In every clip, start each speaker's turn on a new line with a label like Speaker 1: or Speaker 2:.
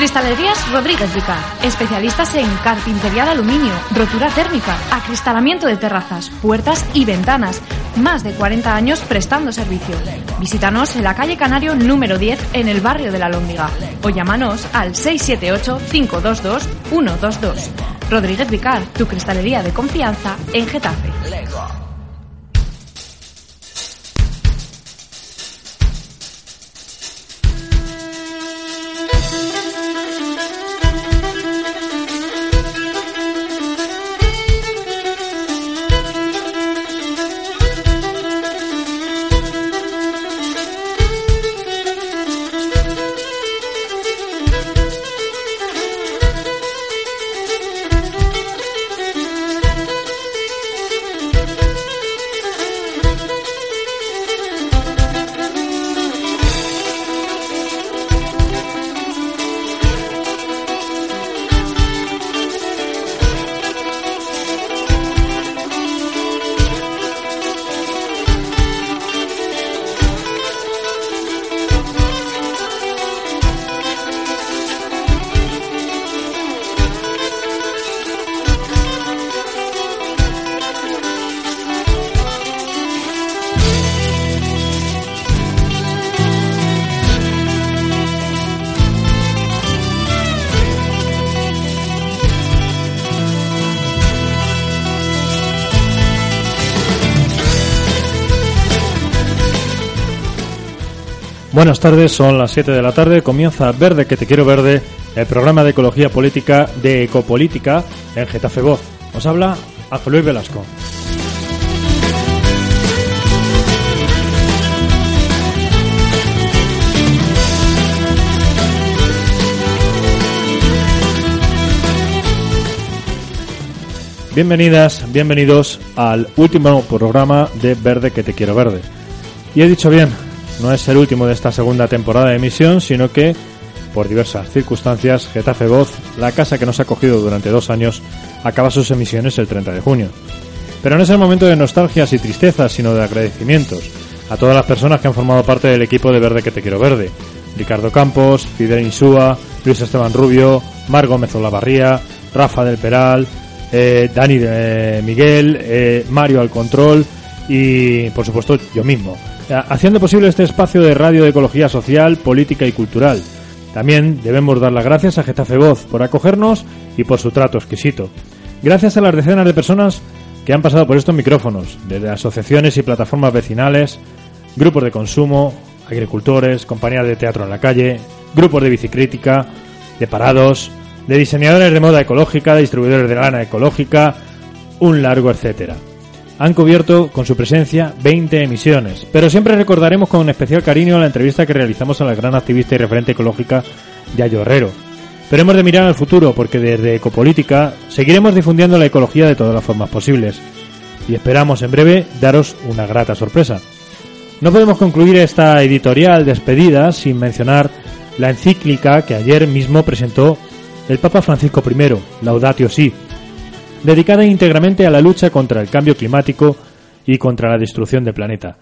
Speaker 1: Cristalerías Rodríguez Vicar, especialistas en carpintería de aluminio, rotura térmica, acristalamiento de terrazas, puertas y ventanas. Más de 40 años prestando servicio. Visítanos en la calle Canario número 10 en el barrio de la Lóndiga o llámanos al 678-522-122. Rodríguez Vicar, tu cristalería de confianza en Getafe.
Speaker 2: Buenas tardes, son las 7 de la tarde, comienza Verde que te quiero verde, el programa de ecología política de Ecopolítica en Getafe Voz. Os habla Ángel Luis Velasco. Bienvenidas, bienvenidos al último programa de Verde que te quiero verde. Y he dicho bien, no es el último de esta segunda temporada de emisión, sino que, por diversas circunstancias, Getafe Voz, la casa que nos ha acogido durante dos años, acaba sus emisiones el 30 de junio. Pero no es el momento de nostalgias y tristezas, sino de agradecimientos a todas las personas que han formado parte del equipo de Verde que te quiero verde. Ricardo Campos, Fidel Insúa, Luis Esteban Rubio, Mar Gómez Olavarría, Rafa del Peral, eh, Dani de Miguel, eh, Mario al control y por supuesto yo mismo, eh, haciendo posible este espacio de radio de ecología social, política y cultural. También debemos dar las gracias a Getafe Voz por acogernos y por su trato exquisito. Gracias a las decenas de personas que han pasado por estos micrófonos, desde asociaciones y plataformas vecinales, grupos de consumo, agricultores, compañías de teatro en la calle, grupos de bicicrítica, de parados, de diseñadores de moda ecológica, de distribuidores de lana ecológica, un largo etcétera. Han cubierto con su presencia 20 emisiones, pero siempre recordaremos con especial cariño la entrevista que realizamos a la gran activista y referente ecológica Yayo Herrero. Pero hemos de mirar al futuro porque desde Ecopolítica seguiremos difundiendo la ecología de todas las formas posibles y esperamos en breve daros una grata sorpresa. No podemos concluir esta editorial despedida sin mencionar la encíclica que ayer mismo presentó el Papa Francisco I, Laudatio Si, dedicada íntegramente a la lucha contra el cambio climático y contra la destrucción del planeta.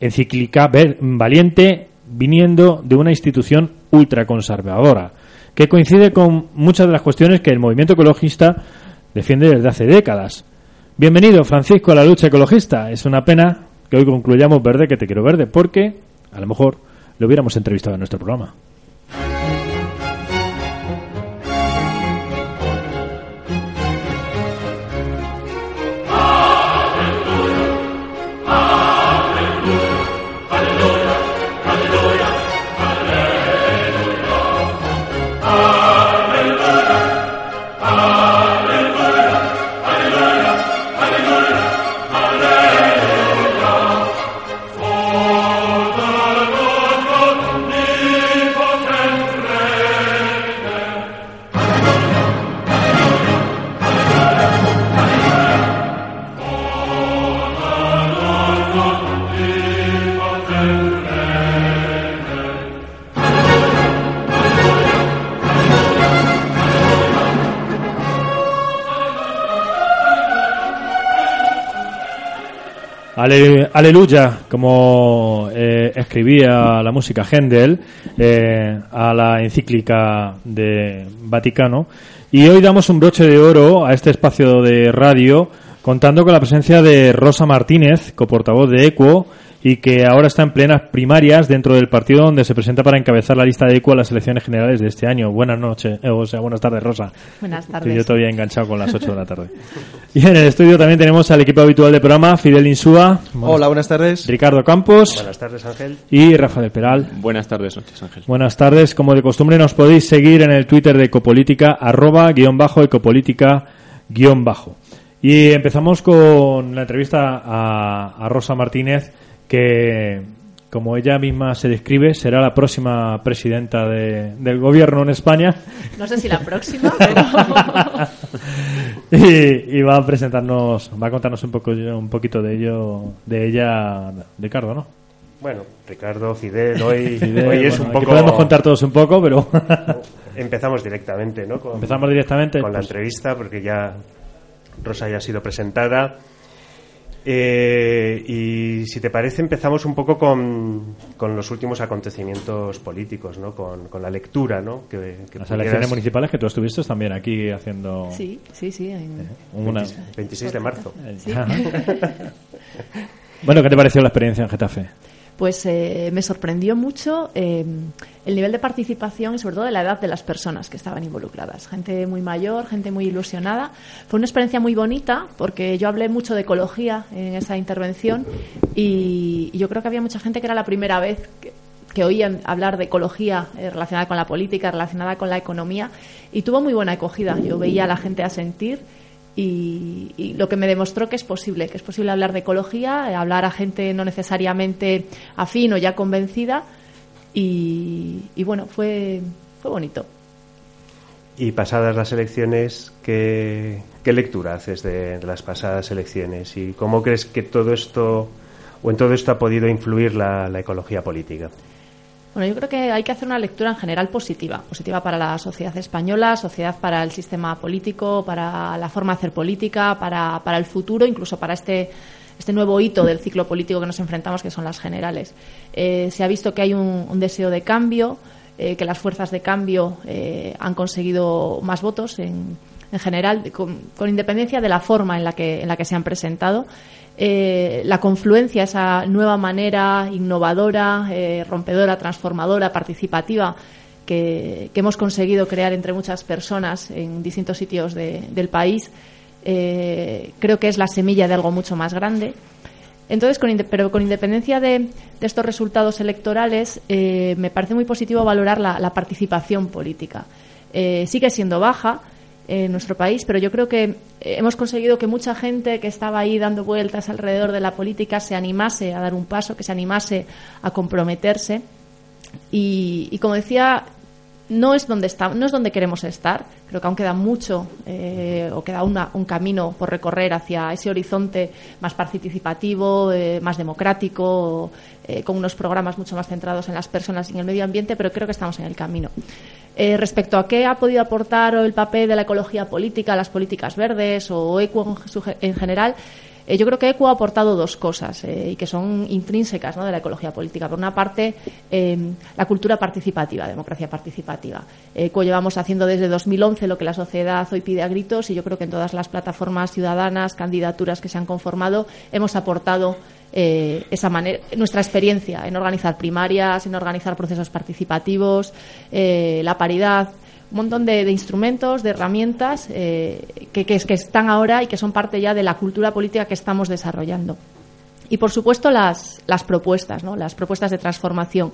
Speaker 2: Encíclica valiente viniendo de una institución ultraconservadora, que coincide con muchas de las cuestiones que el movimiento ecologista defiende desde hace décadas. Bienvenido, Francisco, a la lucha ecologista. Es una pena que hoy concluyamos verde que te quiero verde, porque a lo mejor lo hubiéramos entrevistado en nuestro programa. Aleluya, como eh, escribía la música Händel eh, a la encíclica de Vaticano. Y hoy damos un broche de oro a este espacio de radio contando con la presencia de Rosa Martínez, coportavoz de ECUO, y que ahora está en plenas primarias dentro del partido donde se presenta para encabezar la lista de ECO a las elecciones generales de este año. Buenas noches, eh, o sea, buenas tardes, Rosa.
Speaker 3: Buenas tardes.
Speaker 2: Estoy yo todavía enganchado con las 8 de la tarde. y en el estudio también tenemos al equipo habitual del programa, Fidel Insúa.
Speaker 4: Hola, buenas tardes.
Speaker 2: Ricardo Campos.
Speaker 5: Buenas tardes, Ángel.
Speaker 2: Y Rafael Peral.
Speaker 6: Buenas tardes, noches, Ángel.
Speaker 2: Buenas tardes. Como de costumbre, nos podéis seguir en el Twitter de Ecopolítica, arroba, guion bajo, ecopolítica, guion bajo. Y empezamos con la entrevista a, a Rosa Martínez, que, como ella misma se describe, será la próxima presidenta de, del gobierno en España.
Speaker 3: No sé si la próxima, pero...
Speaker 2: y, y, va a presentarnos, va a contarnos un poco un poquito de ello, de ella, Ricardo, ¿no?
Speaker 5: Bueno, Ricardo, Fidel, hoy, Fidel, hoy es
Speaker 2: bueno,
Speaker 5: un poco...
Speaker 2: Podemos contar todos un poco, pero...
Speaker 5: Empezamos directamente, ¿no? Con,
Speaker 2: Empezamos directamente.
Speaker 5: Con la
Speaker 2: pues...
Speaker 5: entrevista, porque ya Rosa ya ha sido presentada. Eh, y si te parece, empezamos un poco con, con los últimos acontecimientos políticos, ¿no? con, con la lectura. ¿no? Que, que
Speaker 2: Las
Speaker 5: pudieras...
Speaker 2: elecciones municipales que tú estuviste también aquí haciendo.
Speaker 3: Sí, sí, sí. En...
Speaker 2: Eh, una...
Speaker 5: 26, 26 de marzo.
Speaker 3: Sí.
Speaker 2: bueno, ¿qué te pareció la experiencia en Getafe?
Speaker 3: Pues eh, me sorprendió mucho eh, el nivel de participación y sobre todo de la edad de las personas que estaban involucradas. Gente muy mayor, gente muy ilusionada. Fue una experiencia muy bonita porque yo hablé mucho de ecología en esa intervención y, yo creo que había mucha gente que era la primera vez que, que oían hablar de ecología eh, relacionada con la política, relacionada con la economía y tuvo muy buena acogida. Yo veía a la gente a sentir y, lo que me demostró que es posible, que es posible hablar de ecología, hablar a gente no necesariamente afín o ya convencida y, y bueno, fue, fue bonito.
Speaker 5: Y pasadas las elecciones, ¿qué, qué lectura haces de, de, las pasadas elecciones? ¿Y cómo crees que todo esto, o en todo esto ha podido influir la, la ecología política?
Speaker 3: Bueno, yo creo que hay que hacer una lectura en general positiva, positiva para la sociedad española, sociedad para el sistema político, para la forma de hacer política, para, el futuro, incluso para este, este nuevo hito del ciclo político que nos enfrentamos, que son las generales. Eh, se ha visto que hay un, un deseo de cambio, eh, que las fuerzas de cambio eh, han conseguido más votos en, en general, con, con, independencia de la forma en la que, en la que se han presentado. Eh, la confluencia, esa nueva manera innovadora, eh, rompedora, transformadora, participativa que, hemos conseguido crear entre muchas personas en distintos sitios de, del país, eh, creo que es la semilla de algo mucho más grande. Entonces, con, pero con independencia de, estos resultados electorales, me parece muy positivo valorar la, participación política. Sigue siendo baja, en nuestro país, pero yo creo que hemos conseguido que mucha gente que estaba ahí dando vueltas alrededor de la política se animase a dar un paso, que se animase a comprometerse. Y, y como decía, no es donde está, no es donde queremos estar. Creo que aún queda mucho eh, o queda una, un camino por recorrer hacia ese horizonte más participativo, eh, más democrático, eh, con unos programas mucho más centrados en las personas y en el medio ambiente, pero creo que estamos en el camino. Eh, respecto a qué ha podido aportar el papel de la ecología política, las políticas verdes o ECO en general, eh, yo creo que ECO ha aportado dos cosas eh, y que son intrínsecas ¿no? de la ecología política. Por una parte, eh, la cultura participativa, democracia participativa. ECO llevamos haciendo desde 2011 lo que la sociedad hoy pide a gritos y yo creo que en todas las plataformas ciudadanas, candidaturas que se han conformado, hemos aportado eh, esa manera, nuestra experiencia en organizar primarias, en organizar procesos participativos, eh, la paridad, un montón de, instrumentos, de herramientas eh, que, están ahora y que son parte ya de la cultura política que estamos desarrollando. Y, por supuesto, las, propuestas, ¿no? las propuestas de transformación.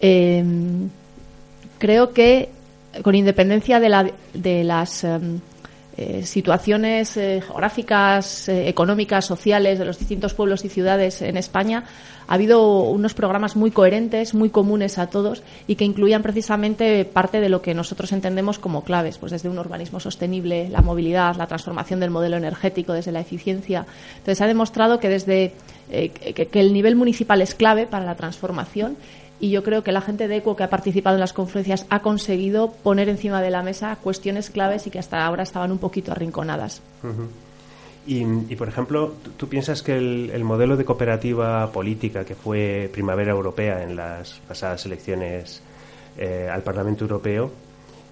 Speaker 3: Eh, creo que, con independencia de, la, de las um, eh, situaciones eh, geográficas, eh, económicas, sociales de los distintos pueblos y ciudades en España, ha habido unos programas muy coherentes, muy comunes a todos y que incluían precisamente parte de lo que nosotros entendemos como claves, pues desde un urbanismo sostenible, la movilidad, la transformación del modelo energético, desde la eficiencia. Entonces, ha demostrado que desde que el nivel municipal es clave para la transformación y yo creo que la gente de ECO que ha participado en las conferencias ha conseguido poner encima de la mesa cuestiones claves y que hasta ahora estaban un poquito arrinconadas.
Speaker 5: Y, por ejemplo, ¿tú piensas que el, modelo de cooperativa política que fue Primavera Europea en las pasadas elecciones eh, al Parlamento Europeo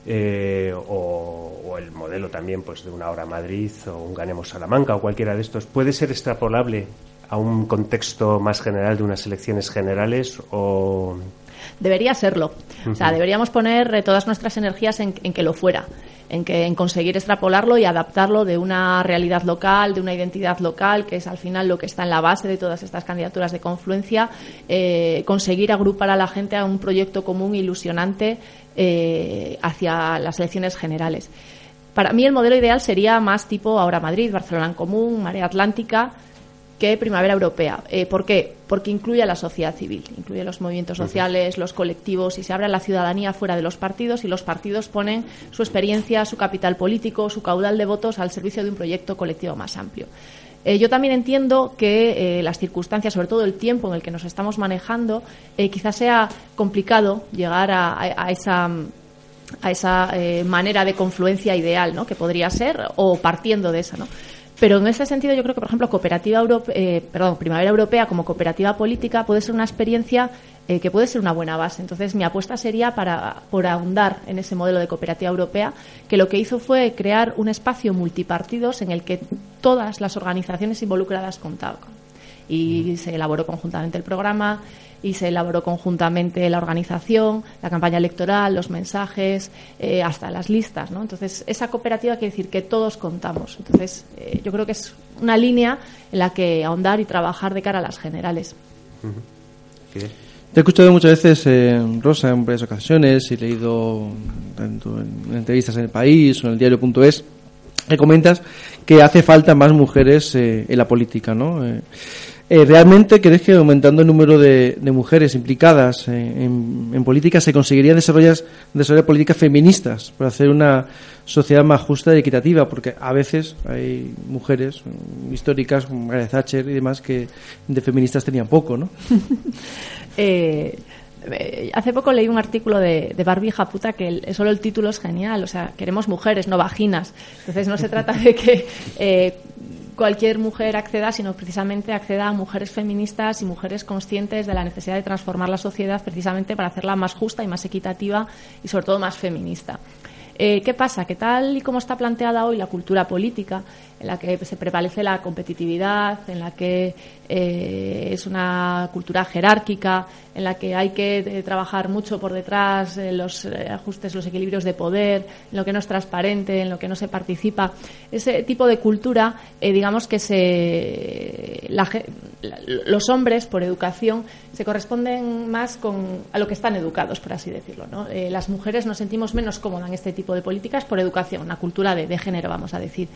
Speaker 5: eh, o, el modelo también pues de una hora Madrid o un Ganemos Salamanca o cualquiera de estos puede ser extrapolable a un contexto más general de unas elecciones generales o
Speaker 3: debería serlo. O sea, deberíamos poner eh, todas nuestras energías en, que lo fuera, en, que, en conseguir extrapolarlo y adaptarlo de una realidad local, de una identidad local, que es al final lo que está en la base de todas estas candidaturas de confluencia, eh, conseguir agrupar a la gente a un proyecto común ilusionante eh, hacia las elecciones generales. Para mí el modelo ideal sería más tipo ahora Madrid, Barcelona en común, Marea Atlántica, que Primavera Europea. Eh, ¿Por qué? Porque incluye a la sociedad civil, incluye los movimientos sociales, los colectivos y se abre a la ciudadanía fuera de los partidos y los partidos ponen su experiencia, su capital político, su caudal de votos al servicio de un proyecto colectivo más amplio. Eh, yo también entiendo que eh, las circunstancias, sobre todo el tiempo en el que nos estamos manejando, quizás sea complicado llegar a, esa a esa manera de confluencia ideal, ¿no? Que podría ser o partiendo de esa, ¿no? Pero en ese sentido yo creo que, por ejemplo, cooperativa eh, perdón, Primavera Europea como cooperativa política puede ser una experiencia eh, que puede ser una buena base. Entonces, mi apuesta sería para, por ahondar en ese modelo de cooperativa europea, que lo que hizo fue crear un espacio multipartidos en el que todas las organizaciones involucradas contaban. Y se elaboró conjuntamente el programa, y se elaboró conjuntamente la organización, la campaña electoral, los mensajes, eh, hasta las listas. ¿no? Entonces, esa cooperativa quiere decir que todos contamos. Entonces, eh, yo creo que es una línea en la que ahondar y trabajar de cara a las generales.
Speaker 4: Te he escuchado muchas veces, eh, Rosa, en varias ocasiones y he leído tanto en entrevistas en el país o en el diario.es que comentas que hace falta más mujeres en la política, ¿no? Eh, ¿Realmente crees que aumentando el número de, mujeres implicadas en, política se conseguiría desarrollar, desarrollar políticas feministas para hacer una sociedad más justa y equitativa? Porque a veces hay mujeres históricas, como Margaret Thatcher y demás, que de feministas tenían poco, ¿no?
Speaker 3: Eh, eh, hace poco leí un artículo de, de Barbie Japuta que solo el título es genial, o sea, queremos mujeres, no vaginas. Entonces no se trata de que cualquier mujer acceda, sino precisamente acceda a mujeres feministas y mujeres conscientes de la necesidad de transformar la sociedad precisamente para hacerla más justa y más equitativa y sobre todo más feminista. Eh, ¿Qué pasa? Que tal y como está planteada hoy la cultura política, en la que se prevalece la competitividad, en la que eh, es una cultura jerárquica, en la que hay que eh, trabajar mucho por detrás los ajustes, los equilibrios de poder, en lo que no es transparente, en lo que no se participa. Ese tipo de cultura, digamos que los hombres, por educación, se corresponden más con, a lo que están educados, por así decirlo. las mujeres nos sentimos menos cómodas en este tipo de políticas por educación, una cultura de, género, vamos a decir.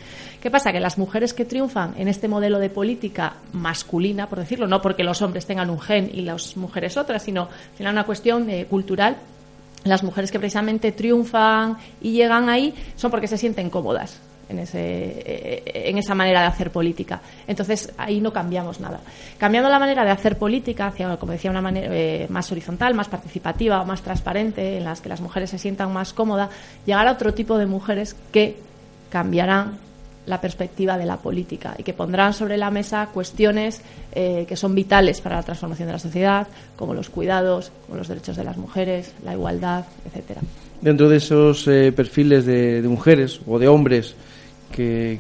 Speaker 3: ¿Qué pasa? Que las mujeres que triunfan en este modelo de política masculina, por decirlo, no porque los hombres tengan un gen y las mujeres otras, sino final una cuestión eh, cultural, las mujeres que precisamente triunfan y llegan ahí son porque se sienten cómodas en, ese, eh, en esa manera de hacer política. Entonces, ahí no cambiamos nada. Cambiando la manera de hacer política hacia, como decía, una manera eh, más horizontal, más participativa, más transparente, en las que las mujeres se sientan más cómodas, llegar a otro tipo de mujeres que cambiarán la perspectiva de la política y que pondrán sobre la mesa cuestiones eh, que son vitales para la transformación de la sociedad, como los cuidados, como los derechos de las mujeres, la igualdad, etcétera.
Speaker 4: Dentro de esos eh, perfiles de, mujeres o de hombres que,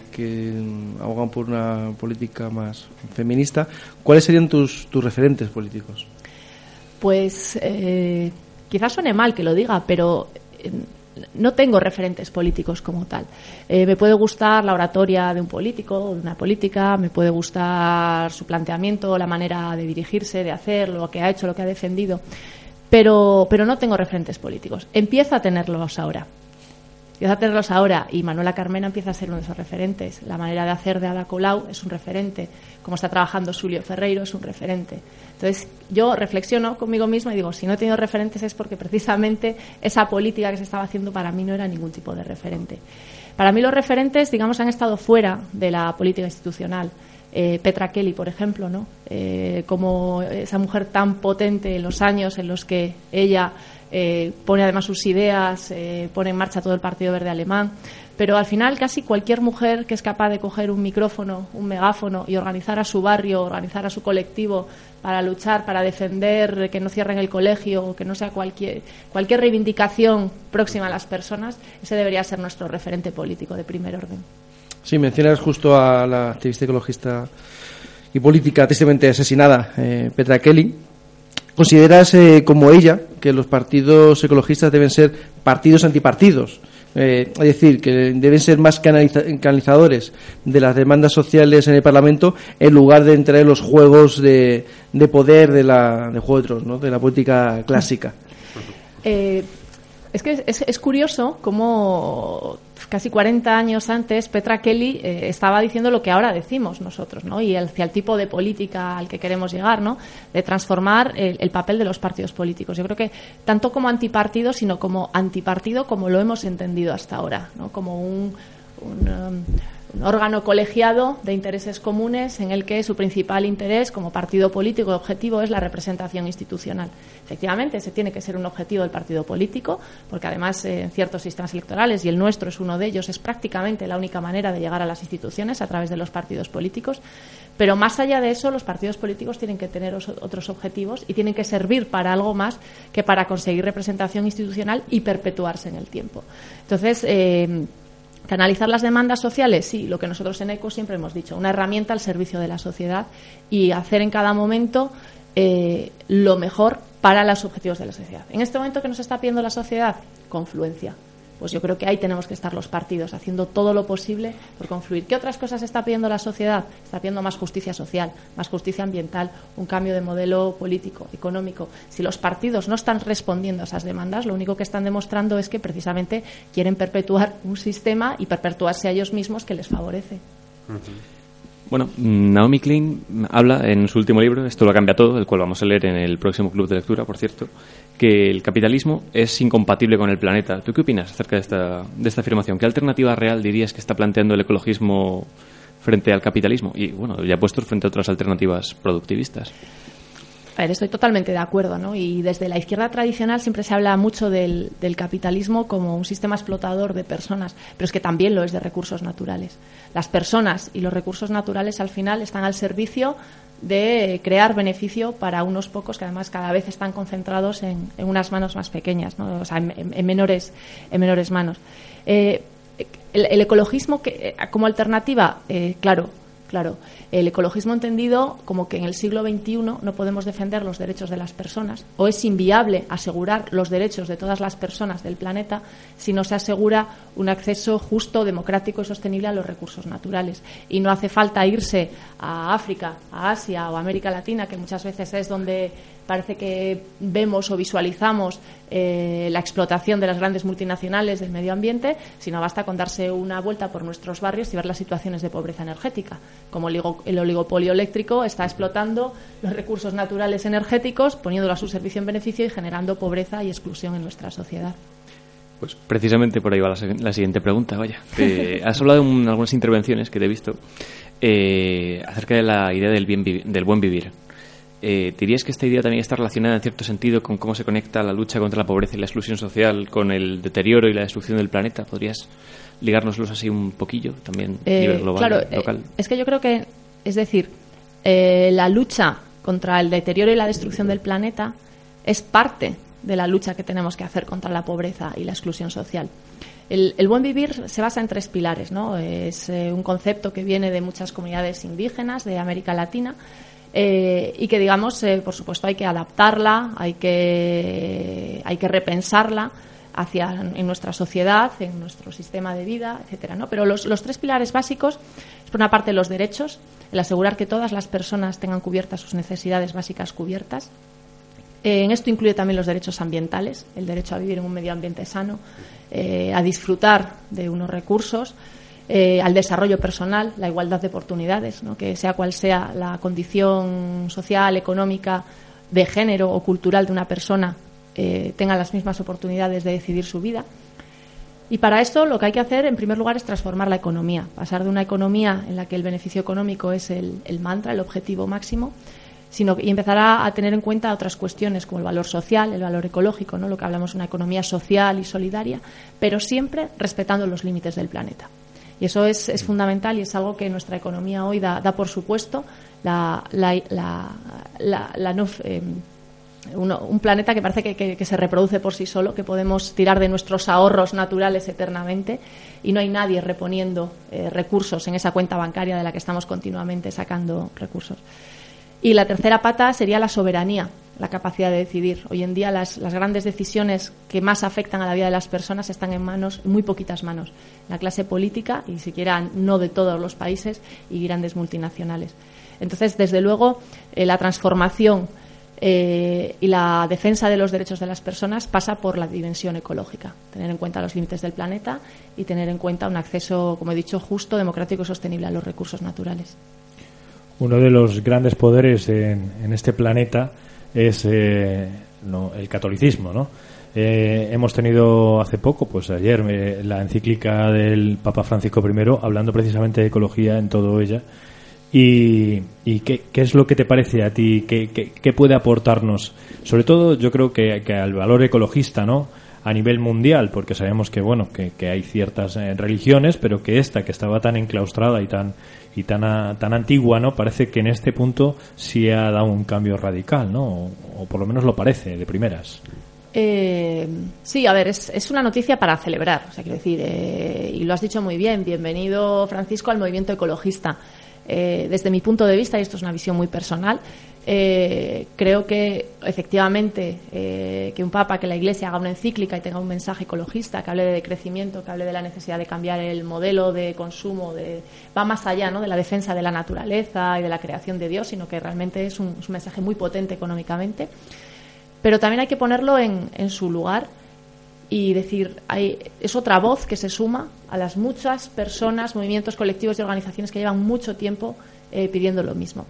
Speaker 4: abogan por una política más feminista, ¿cuáles serían tus, tus referentes políticos?
Speaker 3: Pues eh, quizás suene mal que lo diga, pero no tengo referentes políticos como tal. Eh, me puede gustar la oratoria de un político o de una política, me puede gustar su planteamiento, la manera de dirigirse, de hacer, lo que ha hecho, lo que ha defendido, pero, pero no tengo referentes políticos. Empiezo a tenerlos ahora. Empiezo a tenerlos ahora y Manuela Carmena empieza a ser uno de esos referentes. La manera de hacer de Ada Colau es un referente. Como está trabajando Julio Ferreiro es un referente. Entonces, yo reflexiono conmigo misma y digo, si no he tenido referentes es porque precisamente esa política que se estaba haciendo para mí no era ningún tipo de referente. Para mí los referentes, digamos, han estado fuera de la política institucional. Eh, Petra Kelly, por ejemplo, ¿no? Eh, como esa mujer tan potente en los años en los que ella eh, pone además sus ideas, eh, pone en marcha todo el Partido Verde Alemán. Pero al final casi cualquier mujer que es capaz de coger un micrófono, un megáfono y organizar a su barrio, organizar a su colectivo para luchar, para defender que no cierren el colegio, que no sea cualquier, cualquier reivindicación próxima a las personas, ese debería ser nuestro referente político de primer orden.
Speaker 4: Sí, mencionas justo a la activista ecologista y política tristemente asesinada, eh, Petra Kelly. ¿Consideras, como ella, que los partidos ecologistas deben ser partidos antipartidos? Eh, es decir, que deben ser más canalizadores de las demandas sociales en el Parlamento en lugar de entrar en los juegos de, poder de la de juego ¿no? de la política clásica.
Speaker 3: Eh, es que es, curioso cómo casi 40 años antes Petra Kelly eh, estaba diciendo lo que ahora decimos nosotros, ¿no? Y hacia el tipo de política al que queremos llegar, ¿no? De transformar el, papel de los partidos políticos. Yo creo que tanto como antipartido, sino como antipartido como lo hemos entendido hasta ahora, ¿no? Como un, um, un órgano colegiado de intereses comunes en el que su principal interés como partido político objetivo es la representación institucional. Efectivamente, ese tiene que ser un objetivo del partido político, porque además eh, en ciertos sistemas electorales, y el nuestro es uno de ellos, es prácticamente la única manera de llegar a las instituciones a través de los partidos políticos. Pero más allá de eso, los partidos políticos tienen que tener otros objetivos y tienen que servir para algo más que para conseguir representación institucional y perpetuarse en el tiempo. Entonces, eh, Canalizar las demandas sociales, sí, lo que nosotros en ECO siempre hemos dicho, una herramienta al servicio de la sociedad y hacer en cada momento eh, lo mejor para los objetivos de la sociedad. En este momento que nos está pidiendo la sociedad, confluencia, pues yo creo que ahí tenemos que estar los partidos haciendo todo lo posible por confluir. ¿Qué otras cosas está pidiendo la sociedad? Está pidiendo más justicia social, más justicia ambiental, un cambio de modelo político, económico. Si los partidos no están respondiendo a esas demandas, lo único que están demostrando es que precisamente quieren perpetuar un sistema y perpetuarse a ellos mismos que les favorece.
Speaker 6: Bueno, Naomi Klein habla en su último libro, esto lo cambia todo, el cual vamos a leer en el próximo club de lectura, por cierto, que el capitalismo es incompatible con el planeta. ¿Tú qué opinas acerca de esta, de esta afirmación? ¿Qué alternativa real dirías que está planteando el ecologismo frente al capitalismo? Y bueno, ya puestos frente a otras alternativas productivistas.
Speaker 3: A ver, estoy totalmente de acuerdo, ¿no? Y desde la izquierda tradicional siempre se habla mucho del, capitalismo como un sistema explotador de personas, pero es que también lo es de recursos naturales. Las personas y los recursos naturales al final están al servicio de crear beneficio para unos pocos que además cada vez están concentrados en, unas manos más pequeñas, o sea, en, menores, en menores manos. Eh, el, ecologismo eh, como alternativa, eh, claro, Claro, el ecologismo entendido como que en el siglo XXI no podemos defender los derechos de las personas o es inviable asegurar los derechos de todas las personas del planeta si no se asegura un acceso justo, democrático y sostenible a los recursos naturales. Y no hace falta irse a África, a Asia o a América Latina, que muchas veces es donde parece que vemos o visualizamos eh, la explotación de las grandes multinacionales del medio ambiente, sino basta con darse una vuelta por nuestros barrios y ver las situaciones de pobreza energética. Como el oligopolio eléctrico está explotando los recursos naturales energéticos, poniéndolo a su servicio en beneficio y generando pobreza y exclusión en nuestra sociedad.
Speaker 6: Pues precisamente por ahí va la, siguiente pregunta. Vaya, has hablado en algunas intervenciones que te he visto eh, acerca de la idea del, bien del buen vivir. Eh, ¿Dirías que esta idea también está relacionada en cierto sentido con cómo se conecta la lucha contra la pobreza y la exclusión social con el deterioro y la destrucción del planeta? ¿Podrías ligárnoslos así un poquillo también a nivel eh, global,
Speaker 3: claro,
Speaker 6: eh, local?
Speaker 3: es que yo creo que, es decir, la lucha contra el deterioro y la destrucción del planeta es parte de la lucha que tenemos que hacer contra la pobreza y la exclusión social. El, el, buen vivir se basa en tres pilares, ¿no? Es un concepto que viene de muchas comunidades indígenas de América Latina eh, y que digamos, eh, por supuesto, hay que adaptarla, hay que, hay que repensarla hacia en nuestra sociedad, en nuestro sistema de vida, etcétera, ¿no? Pero los, los tres pilares básicos es por una parte los derechos, el asegurar que todas las personas tengan cubiertas sus necesidades básicas cubiertas. Eh, en esto incluye también los derechos ambientales, el derecho a vivir en un medio ambiente sano, a disfrutar de unos recursos, eh, al desarrollo personal, la igualdad de oportunidades, que sea cual sea la condición social, económica, de género o cultural de una persona, eh, tenga las mismas oportunidades de decidir su vida. Y para esto lo que hay que hacer, en primer lugar, es transformar la economía, pasar de una economía en la que el beneficio económico es el, mantra, el objetivo máximo, sino y empezar a, tener en cuenta otras cuestiones como el valor social, el valor ecológico, ¿no? lo que hablamos de una economía social y solidaria, pero siempre respetando los límites del planeta. Y eso es, es fundamental y es algo que nuestra economía hoy da, da por supuesto. La, la, la, la no, eh, un planeta que parece que, se reproduce por sí solo, que podemos tirar de nuestros ahorros naturales eternamente y no hay nadie reponiendo eh, recursos en esa cuenta bancaria de la que estamos continuamente sacando recursos. Y la tercera pata sería la soberanía, la capacidad de decidir. Hoy en día las, grandes decisiones que más afectan a la vida de las personas están en manos, muy poquitas manos, la clase política y siquiera no de todos los países y grandes multinacionales. Entonces, desde luego, eh, la transformación eh, y la defensa de los derechos de las personas pasa por la dimensión ecológica, tener en cuenta los límites del planeta y tener en cuenta un acceso, como he dicho, justo, democrático y sostenible a los recursos naturales.
Speaker 7: Uno de los grandes poderes en, este planeta es eh, el catolicismo, ¿no? Eh, hemos tenido hace poco, pues ayer, la encíclica del Papa Francisco I hablando precisamente de ecología en todo ella ¿Y, qué, es lo que te parece a ti? ¿Qué, puede aportarnos? Sobre todo, yo creo que, al valor ecologista, ¿no? A nivel mundial, porque sabemos que, bueno, que, hay ciertas eh, religiones, pero que esta, que estaba tan enclaustrada y tan y tan, tan antigua, ¿no? Parece que en este punto sí ha dado un cambio radical, ¿no? O, por lo menos lo parece, de primeras.
Speaker 3: Eh, sí, a ver, es, una noticia para celebrar, o sea, quiero decir, eh, y lo has dicho muy bien, bienvenido Francisco al movimiento ecologista. Eh, desde mi punto de vista, y esto es una visión muy personal, eh, creo que efectivamente eh, que un papa, que la Iglesia haga una encíclica y tenga un mensaje ecologista, que hable de crecimiento, que hable de la necesidad de cambiar el modelo de consumo, de, va más allá de la defensa de la naturaleza y de la creación de Dios, sino que realmente es un, mensaje muy potente económicamente. Pero también hay que ponerlo en, en su lugar y decir, hay, es otra voz que se suma a las muchas personas, movimientos colectivos y organizaciones que llevan mucho tiempo eh, pidiendo lo mismo.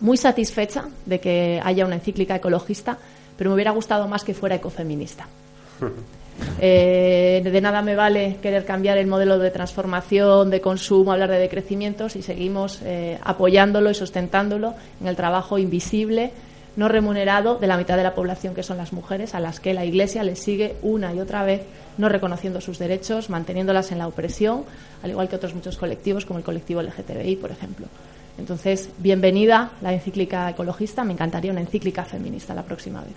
Speaker 3: Muy satisfecha de que haya una encíclica ecologista, pero me hubiera gustado más que fuera ecofeminista. Eh, de nada me vale querer cambiar el modelo de transformación, de consumo, hablar de decrecimiento si seguimos eh, apoyándolo y sustentándolo en el trabajo invisible no remunerado de la mitad de la población que son las mujeres, a las que la Iglesia les sigue una y otra vez no reconociendo sus derechos, manteniéndolas en la opresión, al igual que otros muchos colectivos, como el colectivo LGTBI, por ejemplo. Entonces, bienvenida la encíclica ecologista, me encantaría una encíclica feminista la próxima vez.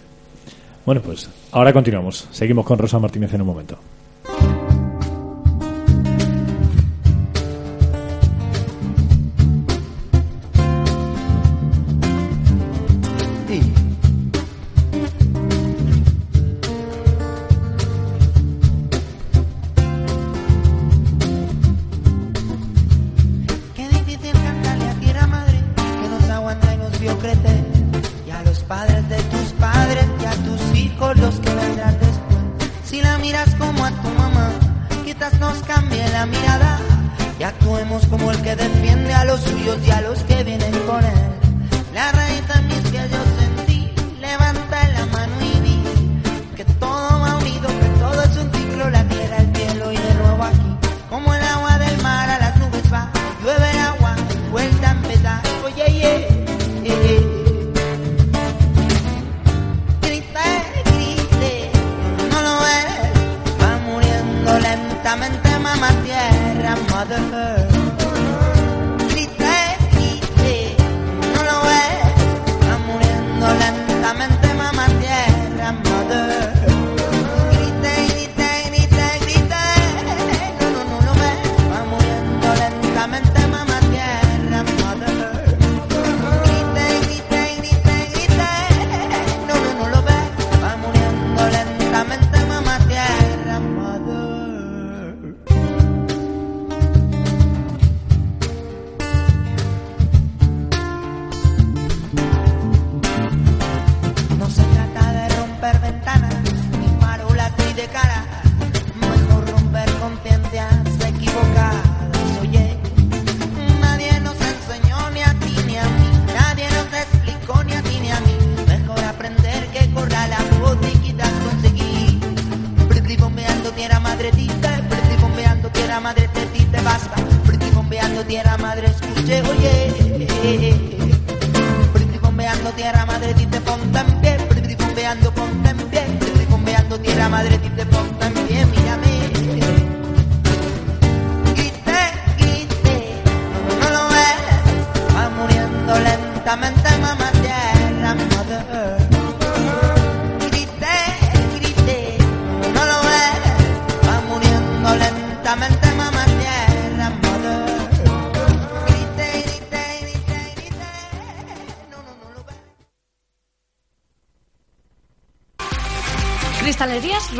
Speaker 7: Bueno, pues ahora continuamos. Seguimos con Rosa Martínez en un momento.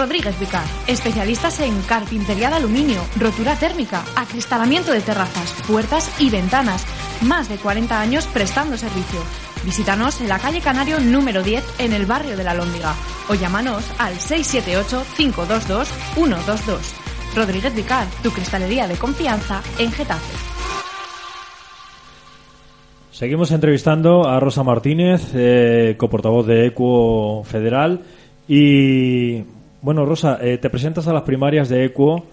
Speaker 1: Rodríguez Vicar, especialistas en carpintería de aluminio, rotura térmica, acristalamiento de terrazas, puertas y ventanas. Más de 40 años prestando servicio. Visítanos en la calle Canario número 10 en el barrio de la Lóndiga o llámanos al 678-522-122. Rodríguez Vicar, tu cristalería de confianza en Getafe.
Speaker 2: Seguimos entrevistando a Rosa Martínez, eh, coportavoz de Equo Federal. Y bueno, Rosa, eh, te presentas a las primarias de Equo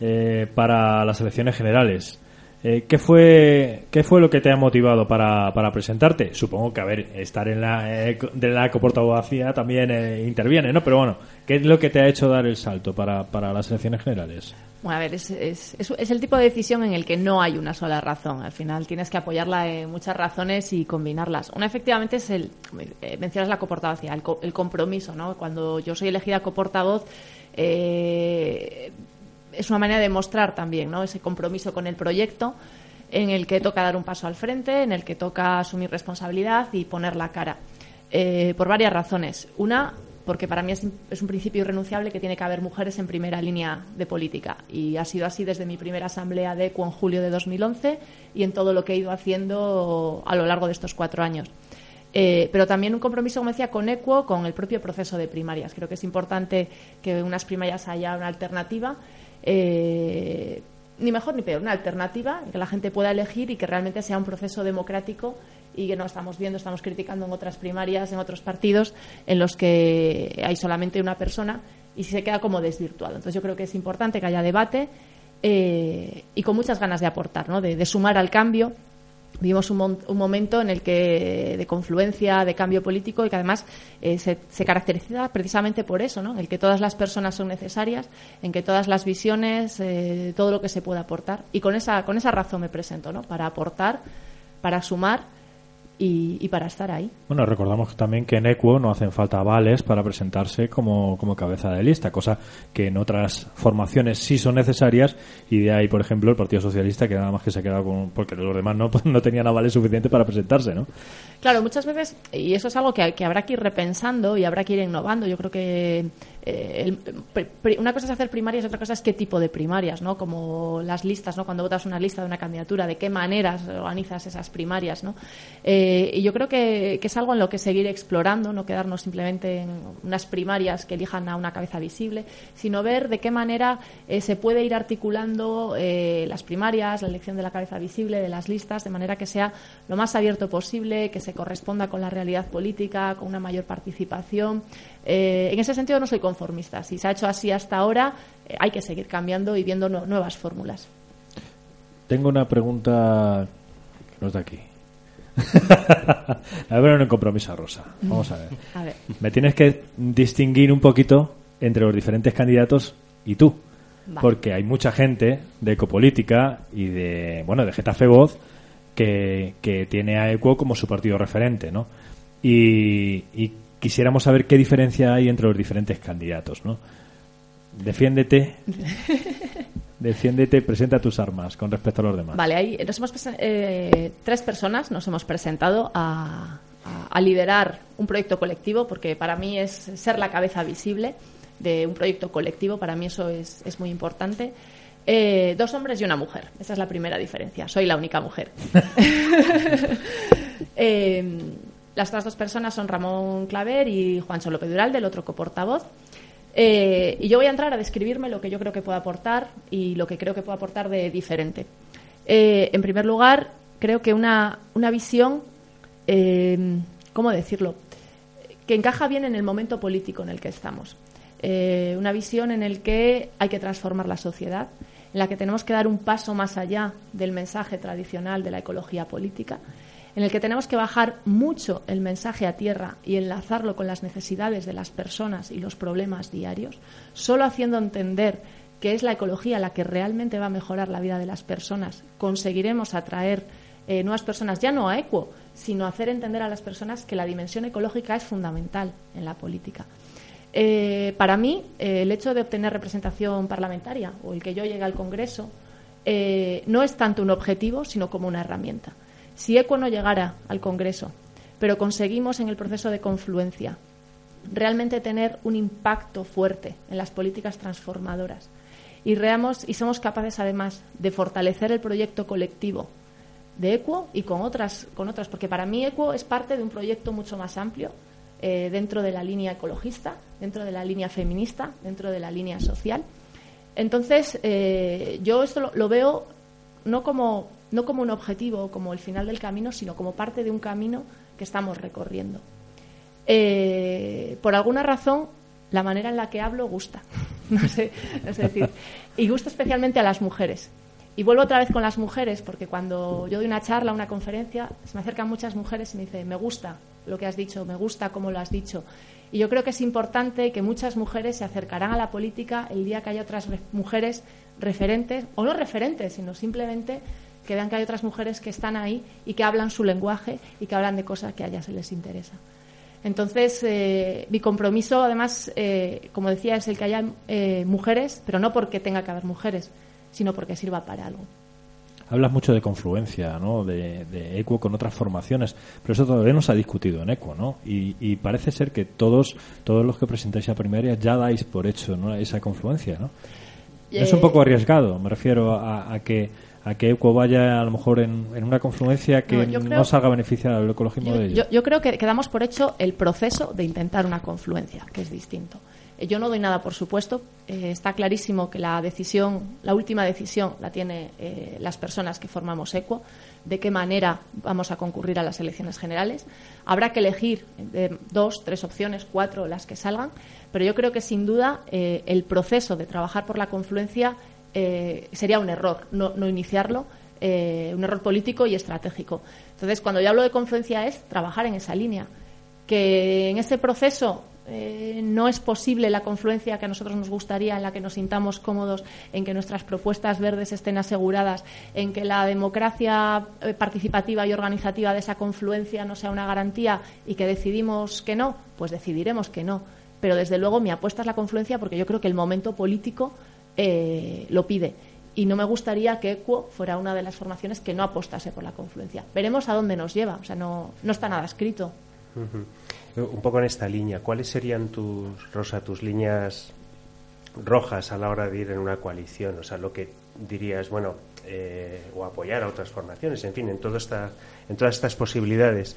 Speaker 2: eh, para las elecciones generales. Eh, ¿qué, fue, ¿Qué fue lo que te ha motivado para, para presentarte? Supongo que, a ver, estar en la, eh, de la coportavocía también eh, interviene, ¿no? Pero bueno, ¿qué es lo que te ha hecho dar el salto para, para las elecciones generales?
Speaker 3: Bueno, a ver, es, es, es, el tipo de decisión en el que no hay una sola razón. Al final tienes que apoyarla en muchas razones y combinarlas. Una, efectivamente, es el. eh, mencionas la coportavocía, el, co- el compromiso, ¿no? Cuando yo soy elegida coportavoz, eh, es una manera de mostrar también. Ese compromiso con el proyecto en el que toca dar un paso al frente, en el que toca asumir responsabilidad y poner la cara. Eh, por varias razones. Una, porque para mí es, es un principio irrenunciable que tiene que haber mujeres en primera línea de política. Y ha sido así desde mi primera asamblea de ECO en julio de 2011 y en todo lo que he ido haciendo a lo largo de estos cuatro años. Eh, pero también un compromiso, como decía, con ECUO, con el propio proceso de primarias. Creo que es importante que unas primarias haya una alternativa, eh, ni mejor ni peor, una alternativa, que la gente pueda elegir y que realmente sea un proceso democrático y que no estamos viendo, estamos criticando en otras primarias, en otros partidos, en los que hay solamente una persona y se queda como desvirtuado. Entonces yo creo que es importante que haya debate eh, y con muchas ganas de aportar, ¿no? de, de sumar al cambio vivimos un, un momento en el que de confluencia, de cambio político y que además eh, se, se caracteriza precisamente por eso, ¿no? En el que todas las personas son necesarias, en que todas las visiones, eh, todo lo que se pueda aportar. Y con esa, con esa razón me presento, ¿no? Para aportar, para sumar y, y para estar ahí.
Speaker 2: Bueno, recordamos también que en Equo no hacen falta avales para presentarse como, como cabeza de lista, cosa que en otras formaciones sí son necesarias y de ahí, por ejemplo, el Partido Socialista que nada más que se ha quedado con... porque los demás no, no tenían avales suficientes para presentarse, ¿no?
Speaker 3: Claro, muchas veces, y eso es algo que, que habrá que ir repensando y habrá que ir innovando. Yo creo que eh, una cosa es hacer primarias y otra cosa es qué tipo de primarias, ¿no? Como las listas, ¿no? Cuando votas una lista de una candidatura, de qué maneras organizas esas primarias, ¿no? Eh, y yo creo que, que es algo en lo que seguir explorando, no quedarnos simplemente en unas primarias que elijan a una cabeza visible, sino ver de qué manera eh, se puede ir articulando las primarias, la elección de la cabeza visible, de las listas, de manera que sea lo más abierto posible, que se corresponda con la realidad política, con una mayor participación. Eh, en ese sentido no soy conformista. Si se ha hecho así hasta ahora, eh, hay que seguir cambiando y viendo nu- nuevas fórmulas.
Speaker 2: Tengo una pregunta que no es de aquí. a ver, un compromiso Rosa. Vamos a ver.
Speaker 3: A ver.
Speaker 2: Me tienes que distinguir un poquito entre los diferentes candidatos y tú.
Speaker 3: Vale.
Speaker 2: Porque hay mucha gente de Ecopolítica y de, bueno, de Getafe Voz que, que tiene a Eco como su partido referente, ¿no? Y, y quisiéramos saber qué diferencia hay entre los diferentes candidatos, ¿no? Defiéndete. Defiéndete, presenta tus armas con respecto a los demás.
Speaker 3: Vale, ahí nos hemos eh, tres personas nos hemos presentado a, a- a liderar un proyecto colectivo, porque para mí es ser la cabeza visible de un proyecto colectivo, para mí eso es, es muy importante. Eh, dos hombres y una mujer, esa es la primera diferencia, soy la única mujer. Eh, las otras dos personas son Ramón Claver y Juan Solo Pedural, del otro coportavoz. Eh, y yo voy a entrar a describirme lo que yo creo que puedo aportar y lo que creo que puedo aportar de diferente. Eh, en primer lugar, creo que una, una visión, eh, ¿cómo decirlo?, que encaja bien en el momento político en el que estamos. Una visión en el que hay que transformar la sociedad, en la que tenemos que dar un paso más allá del mensaje tradicional de la ecología política, en el que tenemos que bajar mucho el mensaje a tierra y enlazarlo con las necesidades de las personas y los problemas diarios, solo haciendo entender que es la ecología la que realmente va a mejorar la vida de las personas, conseguiremos atraer eh, nuevas personas, ya no a Equo, sino hacer entender a las personas que la dimensión ecológica es fundamental en la política. Eh, para mí, eh, el hecho de obtener representación parlamentaria o el que yo llegue al Congreso no es tanto un objetivo, sino como una herramienta. Si ECO no llegara al Congreso, pero conseguimos en el proceso de confluencia realmente tener un impacto fuerte en las políticas transformadoras y, y somos capaces además de fortalecer el proyecto colectivo de Equo y con otras, con otras, porque para mí Equo es parte de un proyecto mucho más amplio eh, dentro de la línea ecologista, dentro de la línea feminista, dentro de la línea social. Entonces, eh, yo esto lo, veo no como, no como un objetivo, como el final del camino, sino como parte de un camino que estamos recorriendo. Eh, por alguna razón, la manera en la que hablo gusta. no sé, es decir, y gusta especialmente a las mujeres. Y vuelvo otra vez con las mujeres, porque cuando yo doy una charla, una conferencia, se me acercan muchas mujeres y me dicen, me gusta lo que has dicho, me gusta cómo lo has dicho. Y yo creo que es importante que muchas mujeres se acercarán a la política el día que haya otras mujeres referentes, o no referentes, sino simplemente que vean que hay otras mujeres que están ahí y que hablan su lenguaje y que hablan de cosas que a ellas se les interesa. Entonces, eh, mi compromiso, además, eh, como decía, es el que haya eh, mujeres, pero no porque tenga que haber mujeres, sino porque sirva para algo.
Speaker 2: Hablas mucho de confluencia, ¿no? De, de ECUO con otras formaciones, pero eso todavía no se ha discutido en ECUO, ¿no? Y, parece ser que todos, todos los que presentáis a primaria ya dais por hecho ¿no? esa confluencia, ¿no? es un poco arriesgado, me refiero a, que a que ECUO vaya a lo mejor en, una confluencia que no, salga beneficiar al ecologismo de ellos.
Speaker 3: Yo, yo, creo que, que damos por hecho el proceso de intentar una confluencia, que es distinto. Eh, yo no doy nada por supuesto. Eh, está clarísimo que la decisión, la última decisión, la tiene eh, las personas que formamos ECUO, de qué manera vamos a concurrir a las elecciones generales. Habrá que elegir dos, tres opciones, cuatro, las que salgan, pero yo creo que sin duda el proceso de trabajar por la confluencia sería un error no, no iniciarlo. un error político y estratégico. Entonces, cuando yo hablo de confluencia es trabajar en esa línea. Que en ese proceso eh, no es posible la confluencia que a nosotros nos gustaría, en la que nos sintamos cómodos, en que nuestras propuestas verdes estén aseguradas, en que la democracia eh, participativa y organizativa de esa confluencia no sea una garantía y que decidimos que no, pues decidiremos que no. Pero desde luego mi apuesta es la confluencia porque yo creo que el momento político eh, lo pide. Y no me gustaría que ECUO fuera una de las formaciones que no apostase por la confluencia. Veremos a dónde nos lleva. O sea, no, no está nada escrito
Speaker 5: un poco en esta línea, ¿cuáles serían tus, Rosa, tus líneas rojas a la hora de ir en una coalición? O sea, lo que dirías, bueno, eh, o apoyar a otras formaciones, en fin, en, todo esta, en todas estas posibilidades,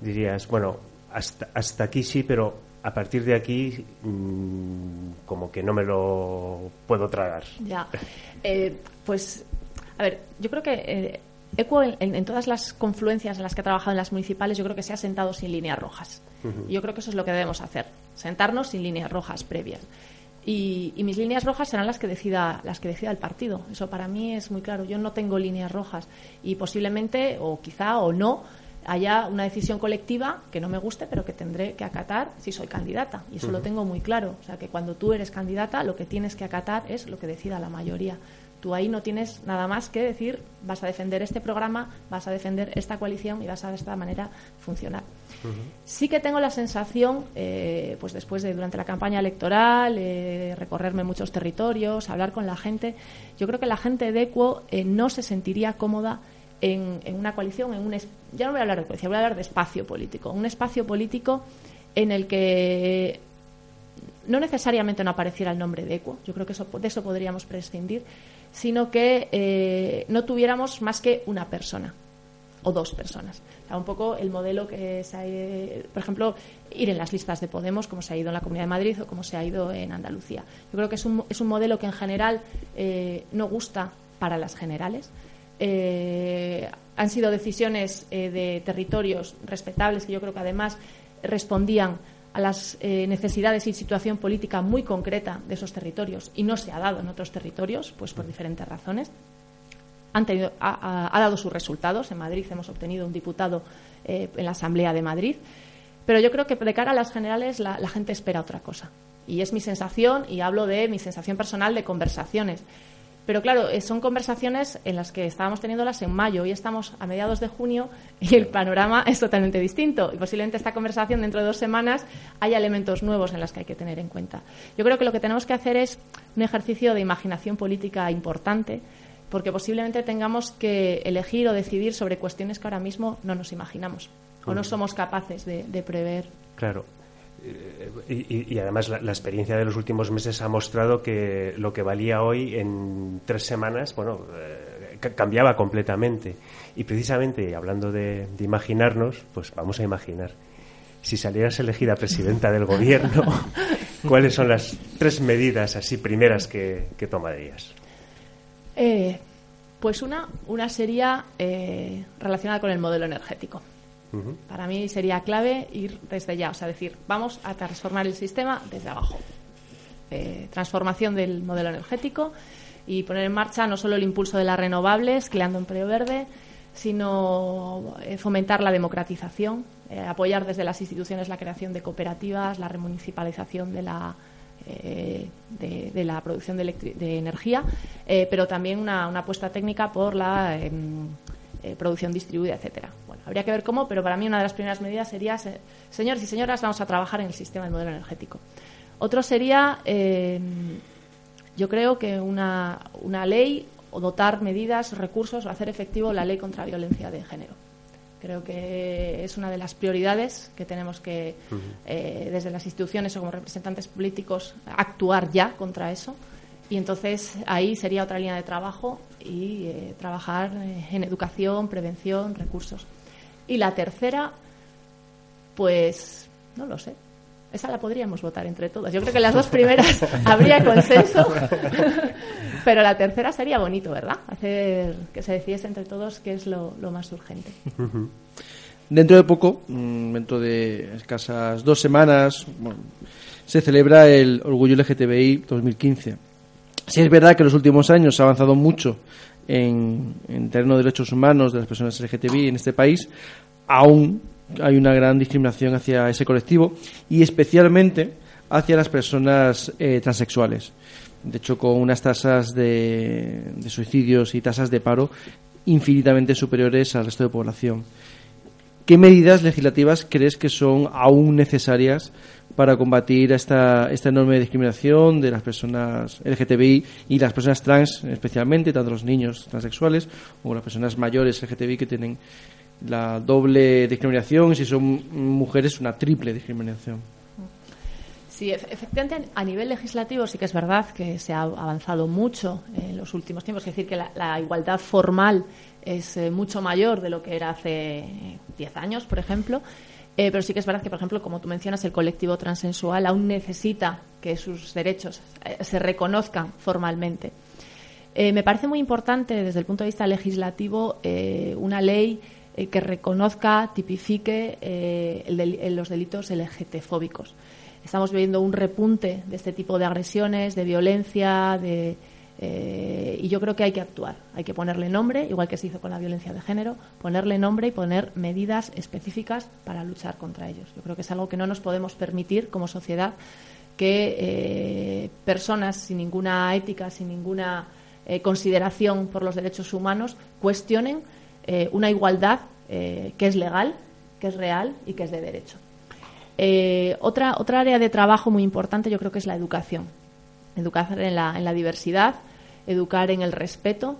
Speaker 5: dirías, bueno, hasta, hasta aquí sí, pero a partir de aquí mm, como que no me lo puedo tragar.
Speaker 3: Ya, eh, pues, a ver, yo creo que eh, ECUO, en, todas las confluencias en las que ha trabajado en las municipales, yo creo que se ha sentado sin líneas rojas. Yo creo que eso es lo que debemos hacer, sentarnos sin líneas rojas previas. Y, mis líneas rojas serán las que decida las que decida el partido. Eso para mí es muy claro. Yo no tengo líneas rojas y posiblemente o quizá o no haya una decisión colectiva que no me guste, pero que tendré que acatar si soy candidata. Y eso lo tengo muy claro. O sea, que cuando tú eres candidata, lo que tienes que acatar es lo que decida la mayoría. Tú ahí no tienes nada más que decir, vas a defender este programa, vas a defender esta coalición y vas a de esta manera funcionar. Sí que tengo la sensación, eh, pues después de durante la campaña electoral, eh, recorrerme muchos territorios, hablar con la gente, yo creo que la gente de ECUO eh, no se sentiría cómoda en, una coalición, en un ya no voy a hablar de coalición, voy a hablar de espacio político, un espacio político en el que no necesariamente no apareciera el nombre de ECUO, yo creo que eso, de eso podríamos prescindir, sino que eh, no tuviéramos más que una persona o dos personas. un poco el modelo que se ha, por ejemplo, ir en las listas de Podemos, como se ha ido en la Comunidad de Madrid o como se ha ido en Andalucía. Yo creo que es un, es un modelo que en general eh, no gusta para las generales. Eh, han sido decisiones de territorios respetables que yo creo que además respondían a las eh, necesidades y situación política muy concreta de esos territorios y no se ha dado en otros territorios, pues por diferentes razones. han tenido, ha, ha, dado sus resultados. En Madrid hemos obtenido un diputado eh, en la Asamblea de Madrid. Pero yo creo que de cara a las generales la gente espera otra cosa. Y es mi sensación, y hablo de mi sensación personal de conversaciones. Pero claro, eh, son conversaciones en las que estábamos teniéndolas en mayo. Hoy estamos a mediados de junio y el panorama es totalmente distinto. Y posiblemente esta conversación dentro de dos semanas haya elementos nuevos en los que hay que tener en cuenta. Yo creo que lo que tenemos que hacer es un ejercicio de imaginación política importante, porque posiblemente tengamos que elegir o decidir sobre cuestiones que ahora mismo no nos imaginamos o no somos capaces de, de prever.
Speaker 5: Claro. Y, y, además la, la, experiencia de los últimos meses ha mostrado que lo que valía hoy en tres semanas, bueno, eh, cambiaba completamente. Y precisamente, hablando de, de, imaginarnos, pues vamos a imaginar. Si salieras elegida presidenta del gobierno, ¿cuáles son las tres medidas así primeras que, que tomarías?
Speaker 3: Eh, pues una, una sería eh, relacionada con el modelo energético. Para mí sería clave ir desde ya, o sea, decir, vamos a transformar el sistema desde abajo. Eh, transformación del modelo energético y poner en marcha no solo el impulso de las renovables, creando empleo verde, sino eh, fomentar la democratización, eh, apoyar desde las instituciones la creación de cooperativas, la remunicipalización de la, de, la producción de, energía, pero también una, una, apuesta técnica por la em, eh, producción distribuida, etcétera. Bueno, habría que ver cómo, pero para mí una de las primeras medidas sería, señores y señoras, vamos a trabajar en el sistema del modelo energético. Otro sería, eh, yo creo que una, una ley o dotar medidas, recursos o hacer efectivo la ley contra violencia de género. Creo que es una de las prioridades que tenemos que, eh, desde las instituciones o como representantes políticos, actuar ya contra eso. Y entonces ahí sería otra línea de trabajo y eh, trabajar en educación, prevención, recursos. Y la tercera, pues no lo sé. Esa la podríamos votar entre todas. Yo creo que las dos primeras habría consenso, pero la tercera sería bonito, ¿verdad? Hacer que se decidiese entre todos qué es lo, lo más urgente.
Speaker 4: Dentro de poco, mm, dentro de escasas dos semanas, bueno, se celebra el Orgullo LGTBI 2015. Sí es verdad que en los últimos años se ha avanzado mucho en, en terreno de derechos humanos de las personas LGTBI en este país, aún hay una gran discriminación hacia ese colectivo y especialmente hacia las personas eh, transexuales. De hecho, con unas tasas de, de, suicidios y tasas de paro infinitamente superiores al resto de población. ¿Qué medidas legislativas crees que son aún necesarias para combatir esta, esta enorme discriminación de las personas LGTBI y las personas trans, especialmente, tanto los niños transexuales como las personas mayores LGTBI que tienen la doble discriminación, si son mujeres, una triple discriminación.
Speaker 3: Sí, efectivamente, a nivel legislativo sí que es verdad que se ha avanzado mucho en los últimos tiempos. Es decir, que la, la igualdad formal es eh, mucho mayor de lo que era hace 10 años, por ejemplo. Eh, pero sí que es verdad que, por ejemplo, como tú mencionas, el colectivo transensual aún necesita que sus derechos eh, se reconozcan formalmente. Eh, me parece muy importante, desde el punto de vista legislativo, una ley que reconozca, tipifique los delitos LGT-fóbicos. Estamos viviendo un repunte de este tipo de agresiones, de violencia, de, eh, y yo creo que hay que actuar, hay que ponerle nombre, igual que se hizo con la violencia de género, ponerle nombre y poner medidas específicas para luchar contra ellos. Yo creo que es algo que no nos podemos permitir como sociedad que eh, personas sin ninguna ética, sin ninguna eh, consideración por los derechos humanos cuestionen una igualdad que es legal, que es real y que es de derecho. Otra, otra área de trabajo muy importante yo creo que es la educación educar en la, en la diversidad, educar en el respeto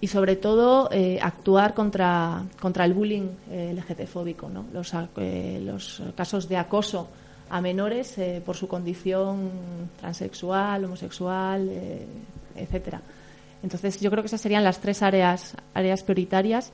Speaker 3: y sobre todo eh, actuar contra, contra el bullying eh, LGTfóbico, ¿no? los, eh, los casos de acoso a menores eh, por su condición transexual, homosexual, eh, etcétera. Entonces yo creo que esas serían las tres áreas, áreas prioritarias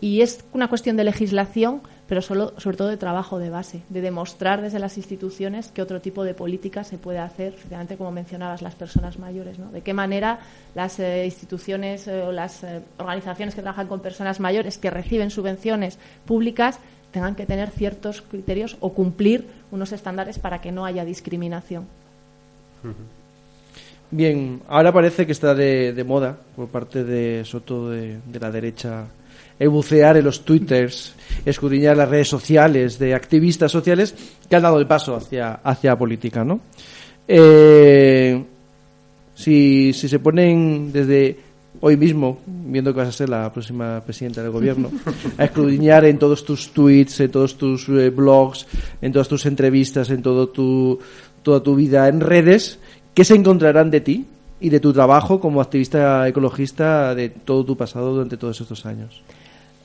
Speaker 3: y es una cuestión de legislación pero solo, sobre todo de trabajo de base, de demostrar desde las instituciones qué otro tipo de política se puede hacer, efectivamente, como mencionabas, las personas mayores, ¿no? De qué manera las eh, instituciones eh, o las eh, organizaciones que trabajan con personas mayores que reciben subvenciones públicas tengan que tener ciertos criterios o cumplir unos estándares para que no haya discriminación.
Speaker 4: Bien, ahora parece que está de, moda por parte de, sobre todo de, la derecha, bucear en los twitters, escudriñar las redes sociales de activistas sociales que han dado el paso hacia, hacia política, ¿no? Eh, si, si se ponen desde hoy mismo, viendo que vas a ser la próxima presidenta del gobierno, a escudriñar en todos tus tweets, en todos tus eh, blogs, en todas tus entrevistas, en todo tu, toda tu vida en redes, ¿qué se encontrarán de ti y de tu trabajo como activista ecologista de todo tu pasado durante todos estos años?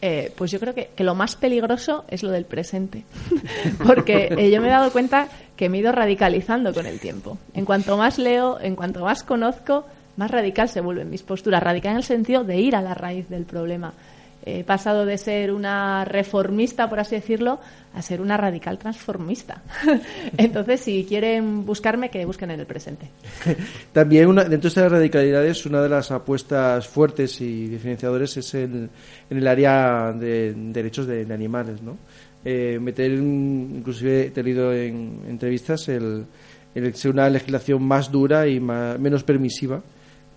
Speaker 3: Eh, pues yo creo que, que lo más peligroso es lo del presente. Porque eh, yo me he dado cuenta que me he ido radicalizando con el tiempo. En cuanto más leo, en cuanto más conozco, más radical se vuelven mis posturas. Radical en el sentido de ir a la raíz del problema. He pasado de ser una reformista, por así decirlo, a ser una radical transformista. Entonces, si quieren buscarme, que busquen en el presente.
Speaker 4: También una, dentro de estas radicalidades, una de las apuestas fuertes y diferenciadores es el, en el área de derechos de, animales, ¿no? Eh, inclusive he tenido en entrevistas el, el ser una legislación más dura y más- menos permisiva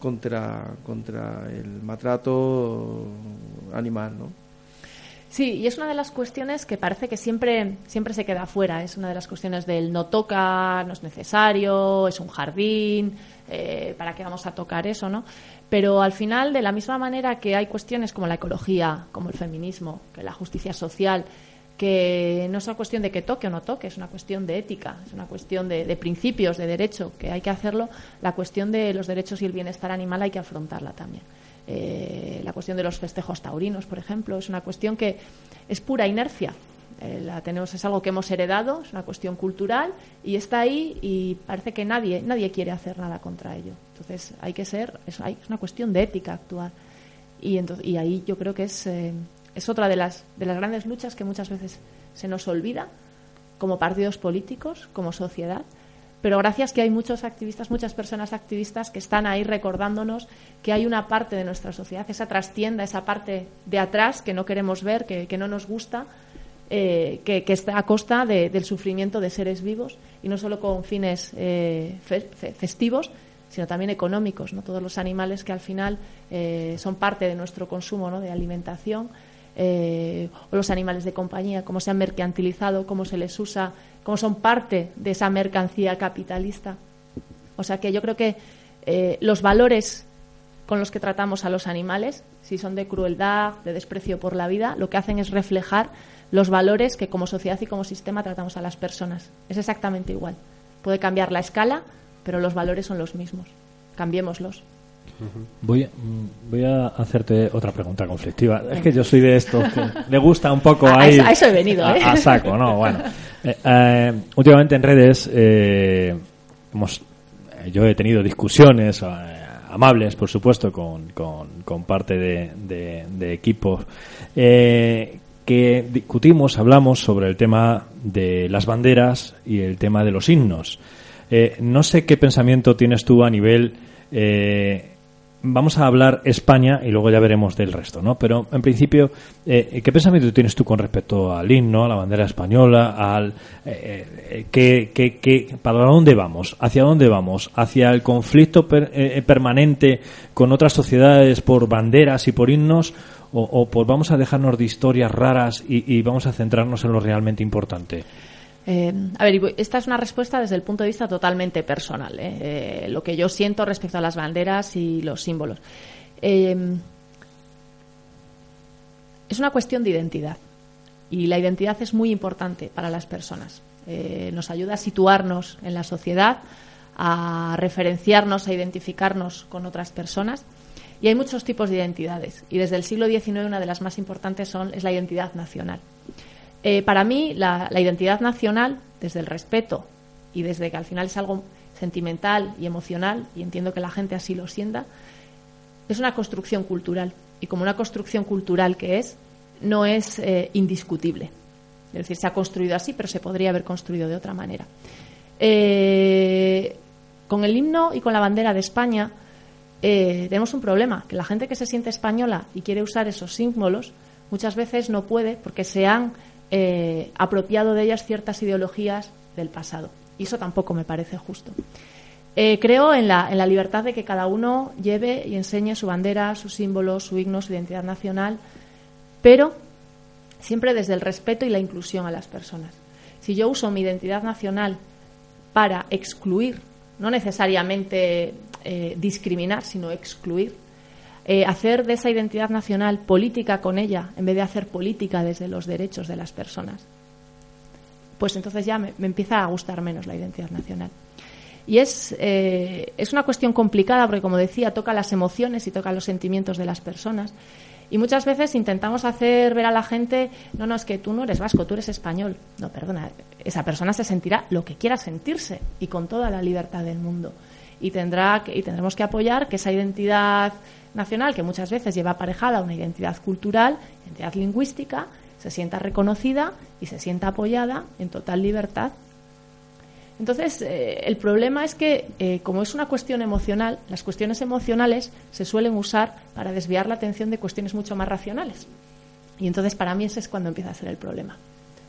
Speaker 4: contra, contra el maltrato animal, ¿no?
Speaker 3: Sí, y es una de las cuestiones que parece que siempre, siempre se queda fuera. Es una de las cuestiones del no toca, no es necesario, es un jardín, eh, ¿para qué vamos a tocar eso, no? Pero al final, de la misma manera que hay cuestiones como la ecología, como el feminismo, que la justicia social, que no es una cuestión de que toque o no toque, es una cuestión de ética, es una cuestión de, de principios, de derecho, que hay que hacerlo. La cuestión de los derechos y el bienestar animal hay que afrontarla también. Eh, la cuestión de los festejos taurinos, por ejemplo, es una cuestión que es pura inercia. Eh, la tenemos, es algo que hemos heredado, es una cuestión cultural y está ahí y parece que nadie, nadie quiere hacer nada contra ello. Entonces hay que ser, es, una cuestión de ética actuar. Y, ento- y ahí yo creo que es, eh, es otra de las, de las grandes luchas que muchas veces se nos olvida como partidos políticos, como sociedad. Pero gracias que hay muchos activistas, muchas personas activistas que están ahí recordándonos que hay una parte de nuestra sociedad, esa trastienda, esa parte de atrás que no queremos ver, que, que no nos gusta, eh, que, que está a costa de- del sufrimiento de seres vivos y no solo con fines eh, fe- fe- festivos, sino también económicos, ¿no? Todos los animales que al final eh, son parte de nuestro consumo, ¿no? De alimentación, eh, o los animales de compañía, cómo se han mercantilizado, cómo se les usa, cómo son parte de esa mercancía capitalista. O sea que yo creo que eh, los valores con los que tratamos a los animales, si son de crueldad, de desprecio por la vida, lo que hacen es reflejar los valores que como sociedad y como sistema tratamos a las personas. Es exactamente igual. Puede cambiar la escala, pero los valores son los mismos. Cambiémoslos.
Speaker 2: Voy, mm, voy a hacerte otra pregunta conflictiva. Es que yo soy de esto que le gusta un poco
Speaker 3: A- a
Speaker 2: ahí
Speaker 3: a eso he venido,
Speaker 2: a,
Speaker 3: ¿eh?
Speaker 2: a saco, ¿no? Bueno, Eh, eh, últimamente en redes eh, hemos, yo he tenido discusiones amables, por supuesto, con, con, con parte de, de, de equipos que discutimos, hablamos sobre el tema de las banderas y el tema de los himnos. No sé qué pensamiento tienes tú a nivel eh, vamos a hablar España y luego ya veremos del resto, ¿no? Pero en principio, eh, ¿qué pensamiento tienes tú con respecto al himno, a la bandera española, al eh, eh, ¿qué- qué- qué- para dónde vamos, hacia dónde vamos, hacia el conflicto per- eh, permanente con otras sociedades por banderas y por himnos, o, o pues vamos a dejarnos de historias raras y, y vamos a centrarnos en lo realmente importante.
Speaker 3: Eh, a ver, esta es una respuesta desde el punto de vista totalmente personal. ¿eh? Eh, lo que yo siento respecto a las banderas y los símbolos. Eh, es una cuestión de identidad. Y la identidad es muy importante para las personas. Eh, nos ayuda a situarnos en la sociedad, a referenciarnos, a identificarnos con otras personas. Y hay muchos tipos de identidades. Y desde el siglo XIX una de las más importantes son, es la identidad nacional. Eh, para mí, la, identidad nacional, desde el respeto y desde que al final es algo sentimental y emocional, y entiendo que la gente así lo sienta, es una construcción cultural. Y como una construcción cultural que es, no es eh, indiscutible. Es decir, se ha construido así, pero se podría haber construido de otra manera. Eh, con el himno y con la bandera de España tenemos un problema, que la gente que se siente española y quiere usar esos símbolos muchas veces no puede porque se han eh, apropiado de ellas ciertas ideologías del pasado. Y eso tampoco me parece justo. Eh, creo en la, en la libertad de que cada uno lleve y enseñe su bandera, sus símbolos, su himno, su identidad nacional, pero siempre desde el respeto y la inclusión a las personas. Si yo uso mi identidad nacional para excluir, no necesariamente eh, discriminar, sino excluir, eh, hacer de esa identidad nacional política con ella, en vez de hacer política desde los derechos de las personas, pues entonces ya me, empieza a gustar menos la identidad nacional. Y es, eh, es una cuestión complicada porque, como decía, toca las emociones y toca los sentimientos de las personas. Y muchas veces intentamos hacer ver a la gente, no, no, es que tú no eres vasco, tú eres español. No, perdona, esa persona se sentirá lo que quiera sentirse y con toda la libertad del mundo. Y, tendrá y tendremos que apoyar que esa identidad nacional, que muchas veces lleva aparejada una identidad cultural, identidad lingüística, se sienta reconocida y se sienta apoyada en total libertad entonces, eh, el problema es que, eh, como es una cuestión emocional, las cuestiones emocionales se suelen usar para desviar la atención de cuestiones mucho más racionales. Y entonces, para mí, ese es cuando empieza a ser el problema.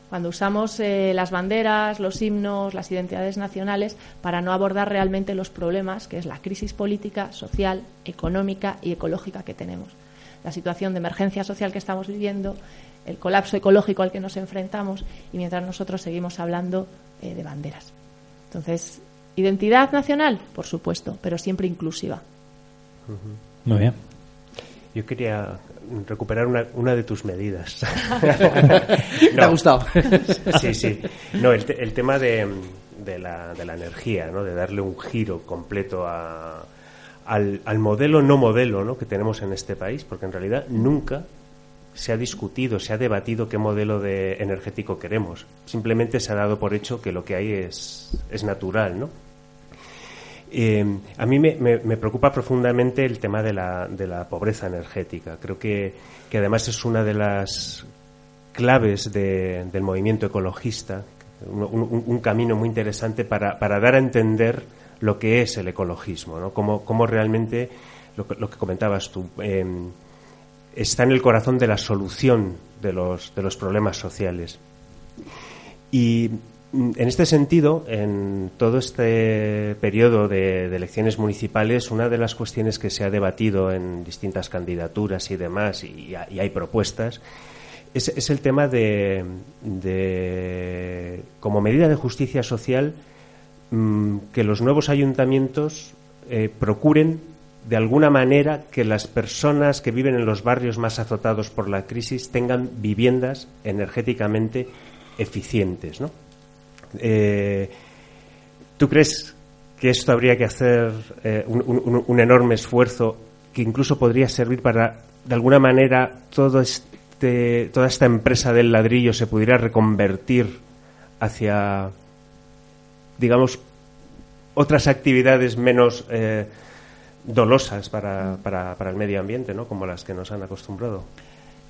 Speaker 3: Cuando usamos eh, las banderas, los himnos, las identidades nacionales para no abordar realmente los problemas, que es la crisis política, social, económica y ecológica que tenemos. La situación de emergencia social que estamos viviendo, el colapso ecológico al que nos enfrentamos y mientras nosotros seguimos hablando de banderas. Entonces, identidad nacional, por supuesto, pero siempre inclusiva.
Speaker 2: Muy bien.
Speaker 5: Yo quería recuperar una, una de tus medidas.
Speaker 4: ¿Te ha gustado?
Speaker 5: sí, sí. No, el, el tema de, de, la, de, la, energía, ¿no? de darle un giro completo a, al, al, modelo no modelo ¿no? que tenemos en este país, porque en realidad nunca se ha discutido, se ha debatido qué modelo de energético queremos. Simplemente se ha dado por hecho que lo que hay es, es natural, ¿no? Eh, a mí me, preocupa profundamente el tema de la, pobreza energética. Creo que, además es una de las claves de, del movimiento ecologista, un, camino muy interesante para, dar a entender lo que es el ecologismo, ¿no? Cómo, realmente, lo, que comentabas tú, eh, está en el corazón de la solución de los, de los problemas sociales. Y en este sentido, en todo este periodo de, elecciones municipales, una de las cuestiones que se ha debatido en distintas candidaturas y demás, y, hay propuestas, es, el tema de, como medida de justicia social, mm, que los nuevos ayuntamientos eh, procuren de alguna manera que las personas que viven en los barrios más azotados por la crisis tengan viviendas energéticamente eficientes. ¿no? Eh, ¿Tú crees que esto habría que hacer eh, un, enorme esfuerzo que incluso podría servir para, de alguna manera, todo este, toda esta empresa del ladrillo se pudiera reconvertir hacia, digamos, otras actividades menos eh, dolosas para, para, el medio ambiente, ¿no? Como las que nos han acostumbrado.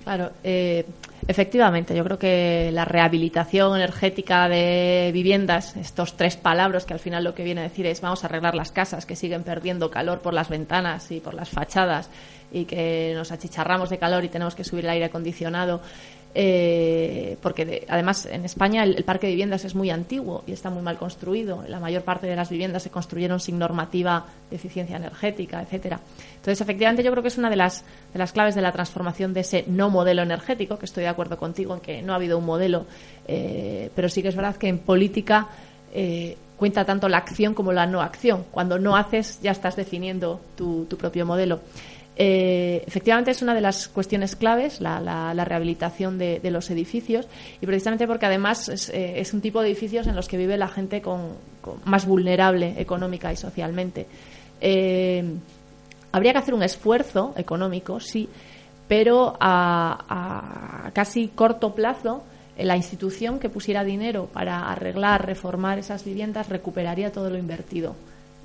Speaker 3: Claro, eh, efectivamente, yo creo que la rehabilitación energética de viviendas, estos tres palabras que al final lo que viene a decir es vamos a arreglar las casas que siguen perdiendo calor por las ventanas y por las fachadas y que nos achicharramos de calor y tenemos que subir el aire acondicionado, eh, porque además en España el, parque de viviendas es muy antiguo y está muy mal construido. La mayor parte de las viviendas se construyeron sin normativa de eficiencia energética, etcétera. Entonces, efectivamente, yo creo que es una de las, de las claves de la transformación de ese no modelo energético, que estoy de acuerdo contigo en que no ha habido un modelo, eh, pero sí que es verdad que en política eh, cuenta tanto la acción como la no acción. Cuando no haces, ya estás definiendo tu, tu propio modelo. Eh, efectivamente es una de las cuestiones claves, la, rehabilitación de, los edificios, y precisamente porque además es, eh, un tipo de edificios en los que vive la gente con, más vulnerable económica y socialmente. Eh, habría que hacer un esfuerzo económico, sí, pero a, a casi corto plazo la institución que pusiera dinero para arreglar, reformar esas viviendas recuperaría todo lo invertido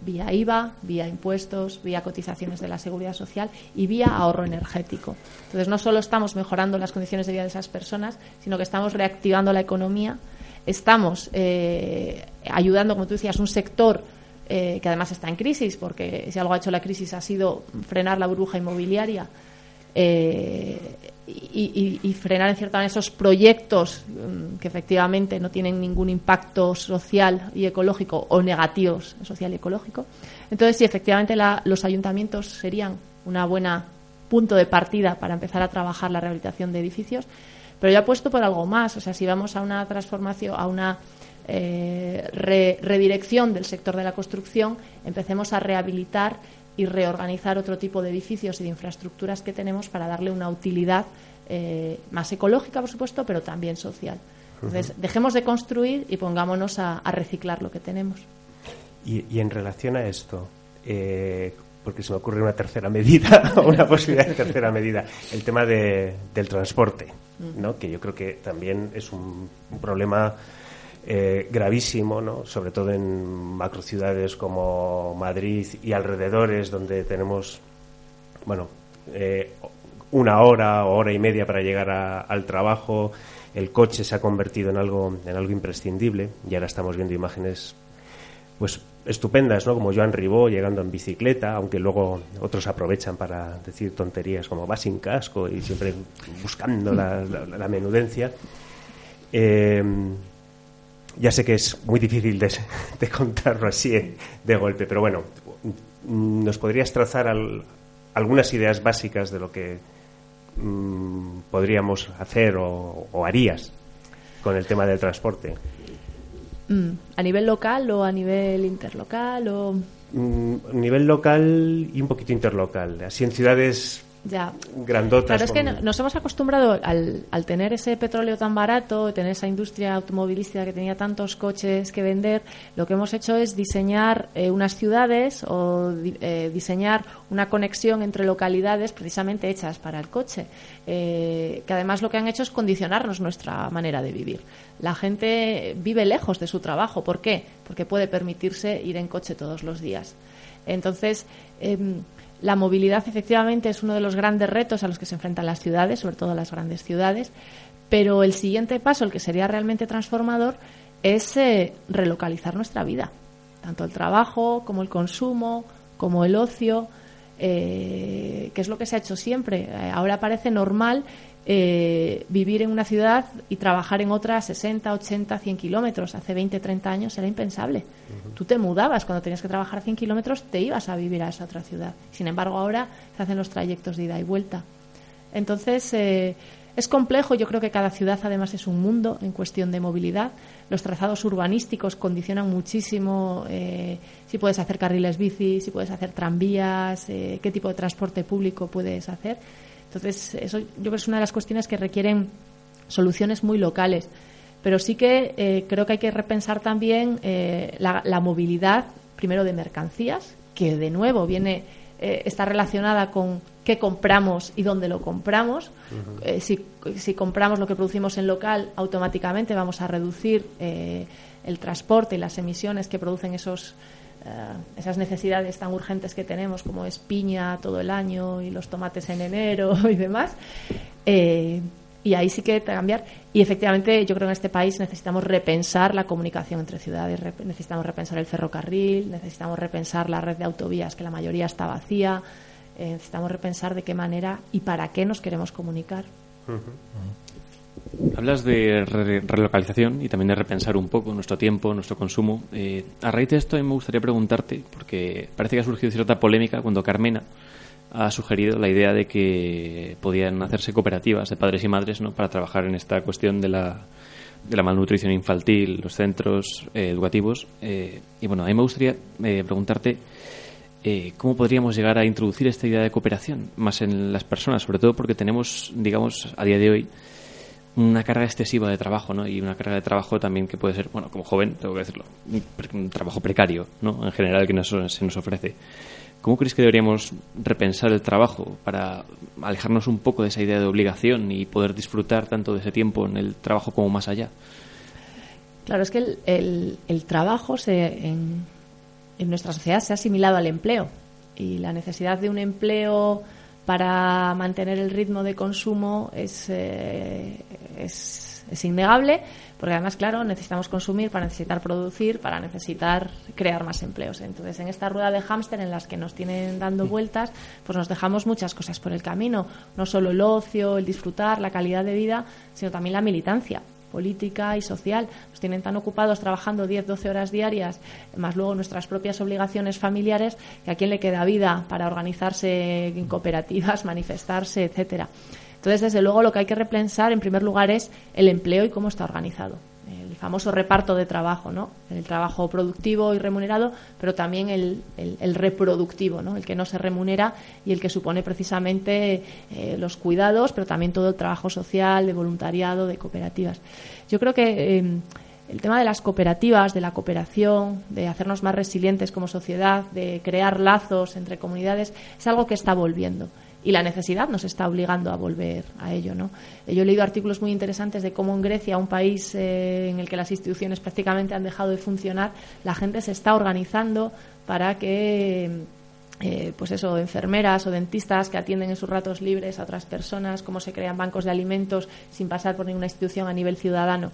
Speaker 3: vía IVA, vía impuestos, vía cotizaciones de la seguridad social y vía ahorro energético. Entonces, no solo estamos mejorando las condiciones de vida de esas personas, sino que estamos reactivando la economía, estamos eh, ayudando, como tú decías, un sector eh, que además está en crisis, porque si algo ha hecho la crisis ha sido frenar la burbuja inmobiliaria. Eh, y, frenar en cierta manera esos proyectos mm, que efectivamente no tienen ningún impacto social y ecológico o negativos social y ecológico. Entonces, sí, efectivamente los ayuntamientos serían una buena punto de partida para empezar a trabajar la rehabilitación de edificios, pero ya puesto por algo más. O sea, si vamos a una transformación, a una eh, redirección del sector de la construcción, empecemos a rehabilitar y reorganizar otro tipo de edificios y de infraestructuras que tenemos para darle una utilidad eh, más ecológica, por supuesto, pero también social. Entonces, dejemos de construir y pongámonos a, reciclar lo que tenemos.
Speaker 5: Y, en relación a esto, eh, porque se me ocurre una tercera medida, una posibilidad de tercera medida, el tema de, del transporte, ¿no? que yo creo que también es un, problema eh, gravísimo, ¿no? sobre todo en macrociudades como Madrid y alrededores, donde tenemos, bueno, eh, una hora o hora y media para llegar al trabajo, el coche se ha convertido en algo, en algo imprescindible y ahora estamos viendo imágenes pues estupendas, ¿no? Como Joan Ribó llegando en bicicleta, aunque luego otros aprovechan para decir tonterías como va sin casco y siempre buscando la, menudencia. Eh, ya sé que es muy difícil de, contarlo así eh, de golpe, pero bueno, ¿nos podrías trazar algunas ideas básicas de lo que mm, podríamos hacer o, o harías con el tema del transporte?
Speaker 3: Mm, ¿A nivel local o a nivel interlocal? o
Speaker 5: mm, A nivel local y un poquito interlocal. Así en ciudades ya. grandotas.
Speaker 3: Claro, es que nos hemos acostumbrado al, al, tener ese petróleo tan barato, tener esa industria automovilística que tenía tantos coches que vender, lo que hemos hecho es diseñar eh, unas ciudades o eh, diseñar una conexión entre localidades precisamente hechas para el coche, eh, que además lo que han hecho es condicionarnos nuestra manera de vivir. La gente vive lejos de su trabajo. ¿Por qué? Porque puede permitirse ir en coche todos los días. Entonces, em, la movilidad efectivamente es uno de los grandes retos a los que se enfrentan las ciudades, sobre todo las grandes ciudades, pero el siguiente paso, el que sería realmente transformador, es eh, relocalizar nuestra vida, tanto el trabajo como el consumo, como el ocio, eh, que es lo que se ha hecho siempre. Eh, ahora parece normal eh, vivir en una ciudad y trabajar en otra a 60, 80, 100 kilómetros. Hace 20, 30 años era impensable. Tú te mudabas cuando tenías que trabajar a 100 kilómetros, te ibas a vivir a esa otra ciudad. Sin embargo, ahora se hacen los trayectos de ida y vuelta. Entonces, eh, es complejo. Yo creo que cada ciudad, además, es un mundo en cuestión de movilidad. Los trazados urbanísticos condicionan muchísimo eh, si puedes hacer carriles bici, si puedes hacer tranvías, qué tipo de transporte público puedes hacer. Entonces, eso yo creo que es una de las cuestiones que requieren soluciones muy locales. Pero sí que eh, creo que hay que repensar también eh, la, movilidad, primero de mercancías, que de nuevo viene eh, está relacionada con qué compramos y dónde lo compramos. si, si, compramos lo que producimos en local, automáticamente vamos a reducir el transporte y las emisiones que producen esos eh, esas necesidades tan urgentes que tenemos, como es piña todo el año y los tomates en enero y demás. Y ahí sí que cambiar. Y efectivamente, yo creo que en este país necesitamos repensar la comunicación entre ciudades, necesitamos repensar el ferrocarril, necesitamos repensar la red de autovías, que la mayoría está vacía, eh, necesitamos repensar de qué manera y para qué nos queremos comunicar.
Speaker 6: Hablas de relocalización y también de repensar un poco nuestro tiempo, nuestro consumo. Eh, a raíz de esto, me gustaría preguntarte, porque parece que ha surgido cierta polémica cuando Carmena ha sugerido la idea de que podían hacerse cooperativas de padres y madres ¿no? para trabajar en esta cuestión de la, de la malnutrición infantil, los centros eh, educativos. Eh, y bueno, a mí me gustaría preguntarte cómo podríamos llegar a introducir esta idea de cooperación más en las personas, sobre todo porque tenemos, digamos, a día de hoy, una carga excesiva de trabajo, ¿no? Y una carga de trabajo también que puede ser, bueno, como joven, tengo que decirlo, un, trabajo precario, ¿no? En general que nos, se nos ofrece. ¿Cómo crees que deberíamos repensar el trabajo para alejarnos un poco de esa idea de obligación y poder disfrutar tanto de ese tiempo en el trabajo como más allá?
Speaker 3: Claro, es que el, trabajo se, en, nuestra sociedad se ha asimilado al empleo y la necesidad de un empleo para mantener el ritmo de consumo es, eh, es, es innegable, porque además, claro, necesitamos consumir para necesitar producir, para necesitar crear más empleos. Entonces, en esta rueda de hámster en las que nos tienen dando vueltas, pues nos dejamos muchas cosas por el camino, no solo el ocio, el disfrutar, la calidad de vida, sino también la militancia política y social. Nos tienen tan ocupados trabajando 10, 12 horas diarias, más luego nuestras propias obligaciones familiares, que a quién le queda vida para organizarse en cooperativas, manifestarse, etcétera. Entonces, desde luego, lo que hay que repensar, en primer lugar, es el empleo y cómo está organizado el famoso reparto de trabajo, ¿no? El trabajo productivo y remunerado, pero también el, reproductivo, ¿no? El que no se remunera y el que supone precisamente eh, los cuidados, pero también todo el trabajo social, de voluntariado, de cooperativas. Yo creo que eh, el tema de las cooperativas, de la cooperación, de hacernos más resilientes como sociedad, de crear lazos entre comunidades, es algo que está volviendo y la necesidad nos está obligando a volver a ello. ¿no? Yo he leído artículos muy interesantes de cómo en Grecia, un país eh, en el que las instituciones prácticamente han dejado de funcionar, la gente se está organizando para que eh, pues eso, enfermeras o dentistas que atienden en sus ratos libres a otras personas, cómo se crean bancos de alimentos sin pasar por ninguna institución a nivel ciudadano.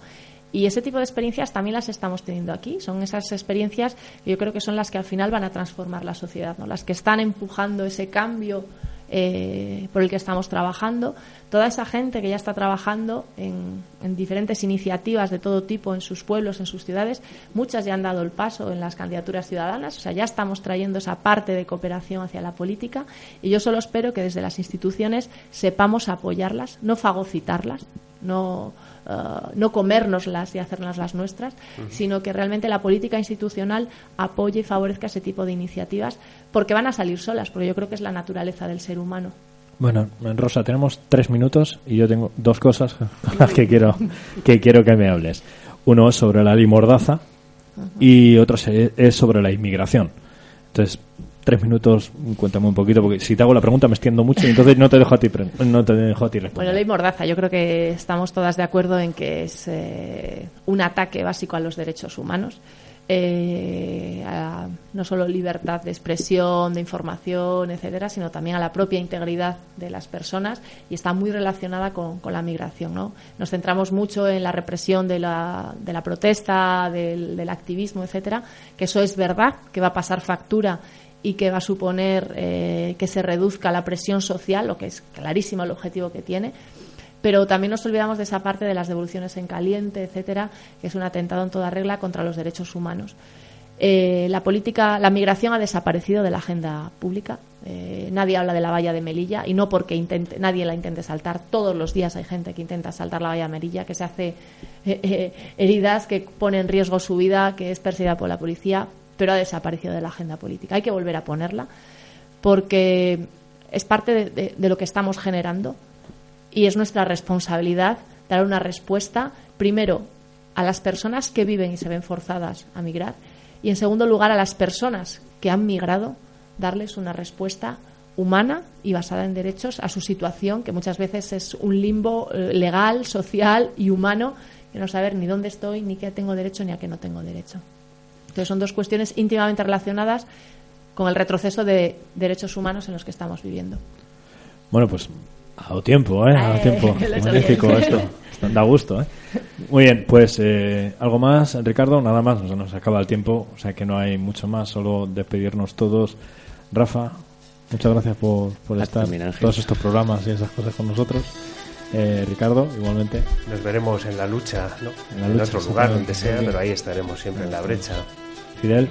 Speaker 3: Y ese tipo de experiencias también las estamos teniendo aquí. Son esas experiencias que yo creo que son las que al final van a transformar la sociedad, ¿no? las que están empujando ese cambio eh, por el que estamos trabajando. Toda esa gente que ya está trabajando en, diferentes iniciativas de todo tipo en sus pueblos, en sus ciudades, muchas ya han dado el paso en las candidaturas ciudadanas, o sea, ya estamos trayendo esa parte de cooperación hacia la política y yo solo espero que desde las instituciones sepamos apoyarlas, no fagocitarlas, no eh, no comérnoslas y hacernos las nuestras, sino que realmente la política institucional apoye y favorezca ese tipo de iniciativas, porque van a salir solas, porque yo creo que es la naturaleza del ser humano.
Speaker 2: Bueno, Rosa, tenemos tres minutos y yo tengo dos cosas con las que quiero que quiero que me hables. Uno es sobre la limordaza y otro es sobre la inmigración. Entonces, tres minutos, cuéntame un poquito, porque si te hago la pregunta me extiendo mucho y entonces no te dejo a ti, no te dejo a ti responder.
Speaker 3: Bueno, ley Mordaza, yo creo que estamos todas de acuerdo en que es eh, un ataque básico a los derechos humanos. Eh, a no solo libertad de expresión, de información, etcétera, sino también a la propia integridad de las personas y está muy relacionada con, la migración. ¿no? Nos centramos mucho en la represión de la, de la protesta, del, del activismo, etcétera, que eso es verdad, que va a pasar factura y que va a suponer eh, que se reduzca la presión social, lo que es clarísimo el objetivo que tiene. Pero también nos olvidamos de esa parte de las devoluciones en caliente, etcétera, que es un atentado en toda regla contra los derechos humanos. Eh, la política, la migración ha desaparecido de la agenda pública. Eh, nadie habla de la valla de Melilla y no porque intente, nadie la intente saltar. Todos los días hay gente que intenta saltar la valla de Melilla, que se hace heridas, que pone en riesgo su vida, que es perseguida por la policía pero ha desaparecido de la agenda política. Hay que volver a ponerla porque es parte de, lo que estamos generando y es nuestra responsabilidad dar una respuesta, primero, a las personas que viven y se ven forzadas a migrar y, en segundo lugar, a las personas que han migrado, darles una respuesta humana y basada en derechos a su situación, que muchas veces es un limbo eh, legal, social y humano, que no saber ni dónde estoy, ni qué tengo derecho, ni a qué no tengo derecho son dos cuestiones íntimamente relacionadas con el retroceso de derechos humanos en los que estamos viviendo.
Speaker 2: Bueno, pues ha dado tiempo, ¿eh? Ha dado tiempo. Magnífico esto. Da gusto, ¿eh? Muy bien, pues eh, algo más, Ricardo, nada más, nos, nos acaba el tiempo, o sea que no hay mucho más, solo despedirnos todos. Rafa, muchas gracias por, por estar en todos estos programas y esas cosas con nosotros. Eh, Ricardo, igualmente.
Speaker 5: Nos veremos en la lucha, ¿no? En, otro lugar, donde sea, pero ahí estaremos siempre en la brecha.
Speaker 2: Fidel.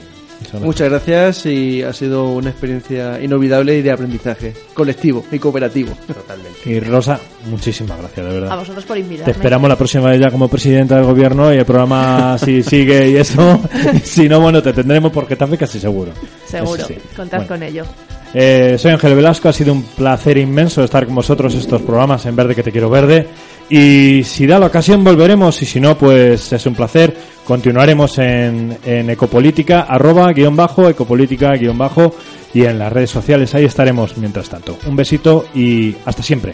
Speaker 4: Muchas gracias y ha sido una experiencia inolvidable y de aprendizaje colectivo y cooperativo.
Speaker 2: Totalmente. Y Rosa, muchísimas gracias, de verdad.
Speaker 3: A vosotros por invitarme.
Speaker 2: Te esperamos la próxima vez ya como presidenta del gobierno y el programa si sigue y eso. si no, bueno, te tendremos porque también casi seguro.
Speaker 3: Seguro, contad con ello.
Speaker 2: Eh, soy Ángel Velasco, ha sido un placer inmenso estar con vosotros estos programas en Verde que te quiero verde. Y si da la ocasión volveremos y si no, pues es un placer. Continuaremos en, en Ecopolítica, arroba, guion bajo, Ecopolítica, guion bajo y en las redes sociales. Ahí estaremos mientras tanto. Un besito y hasta siempre.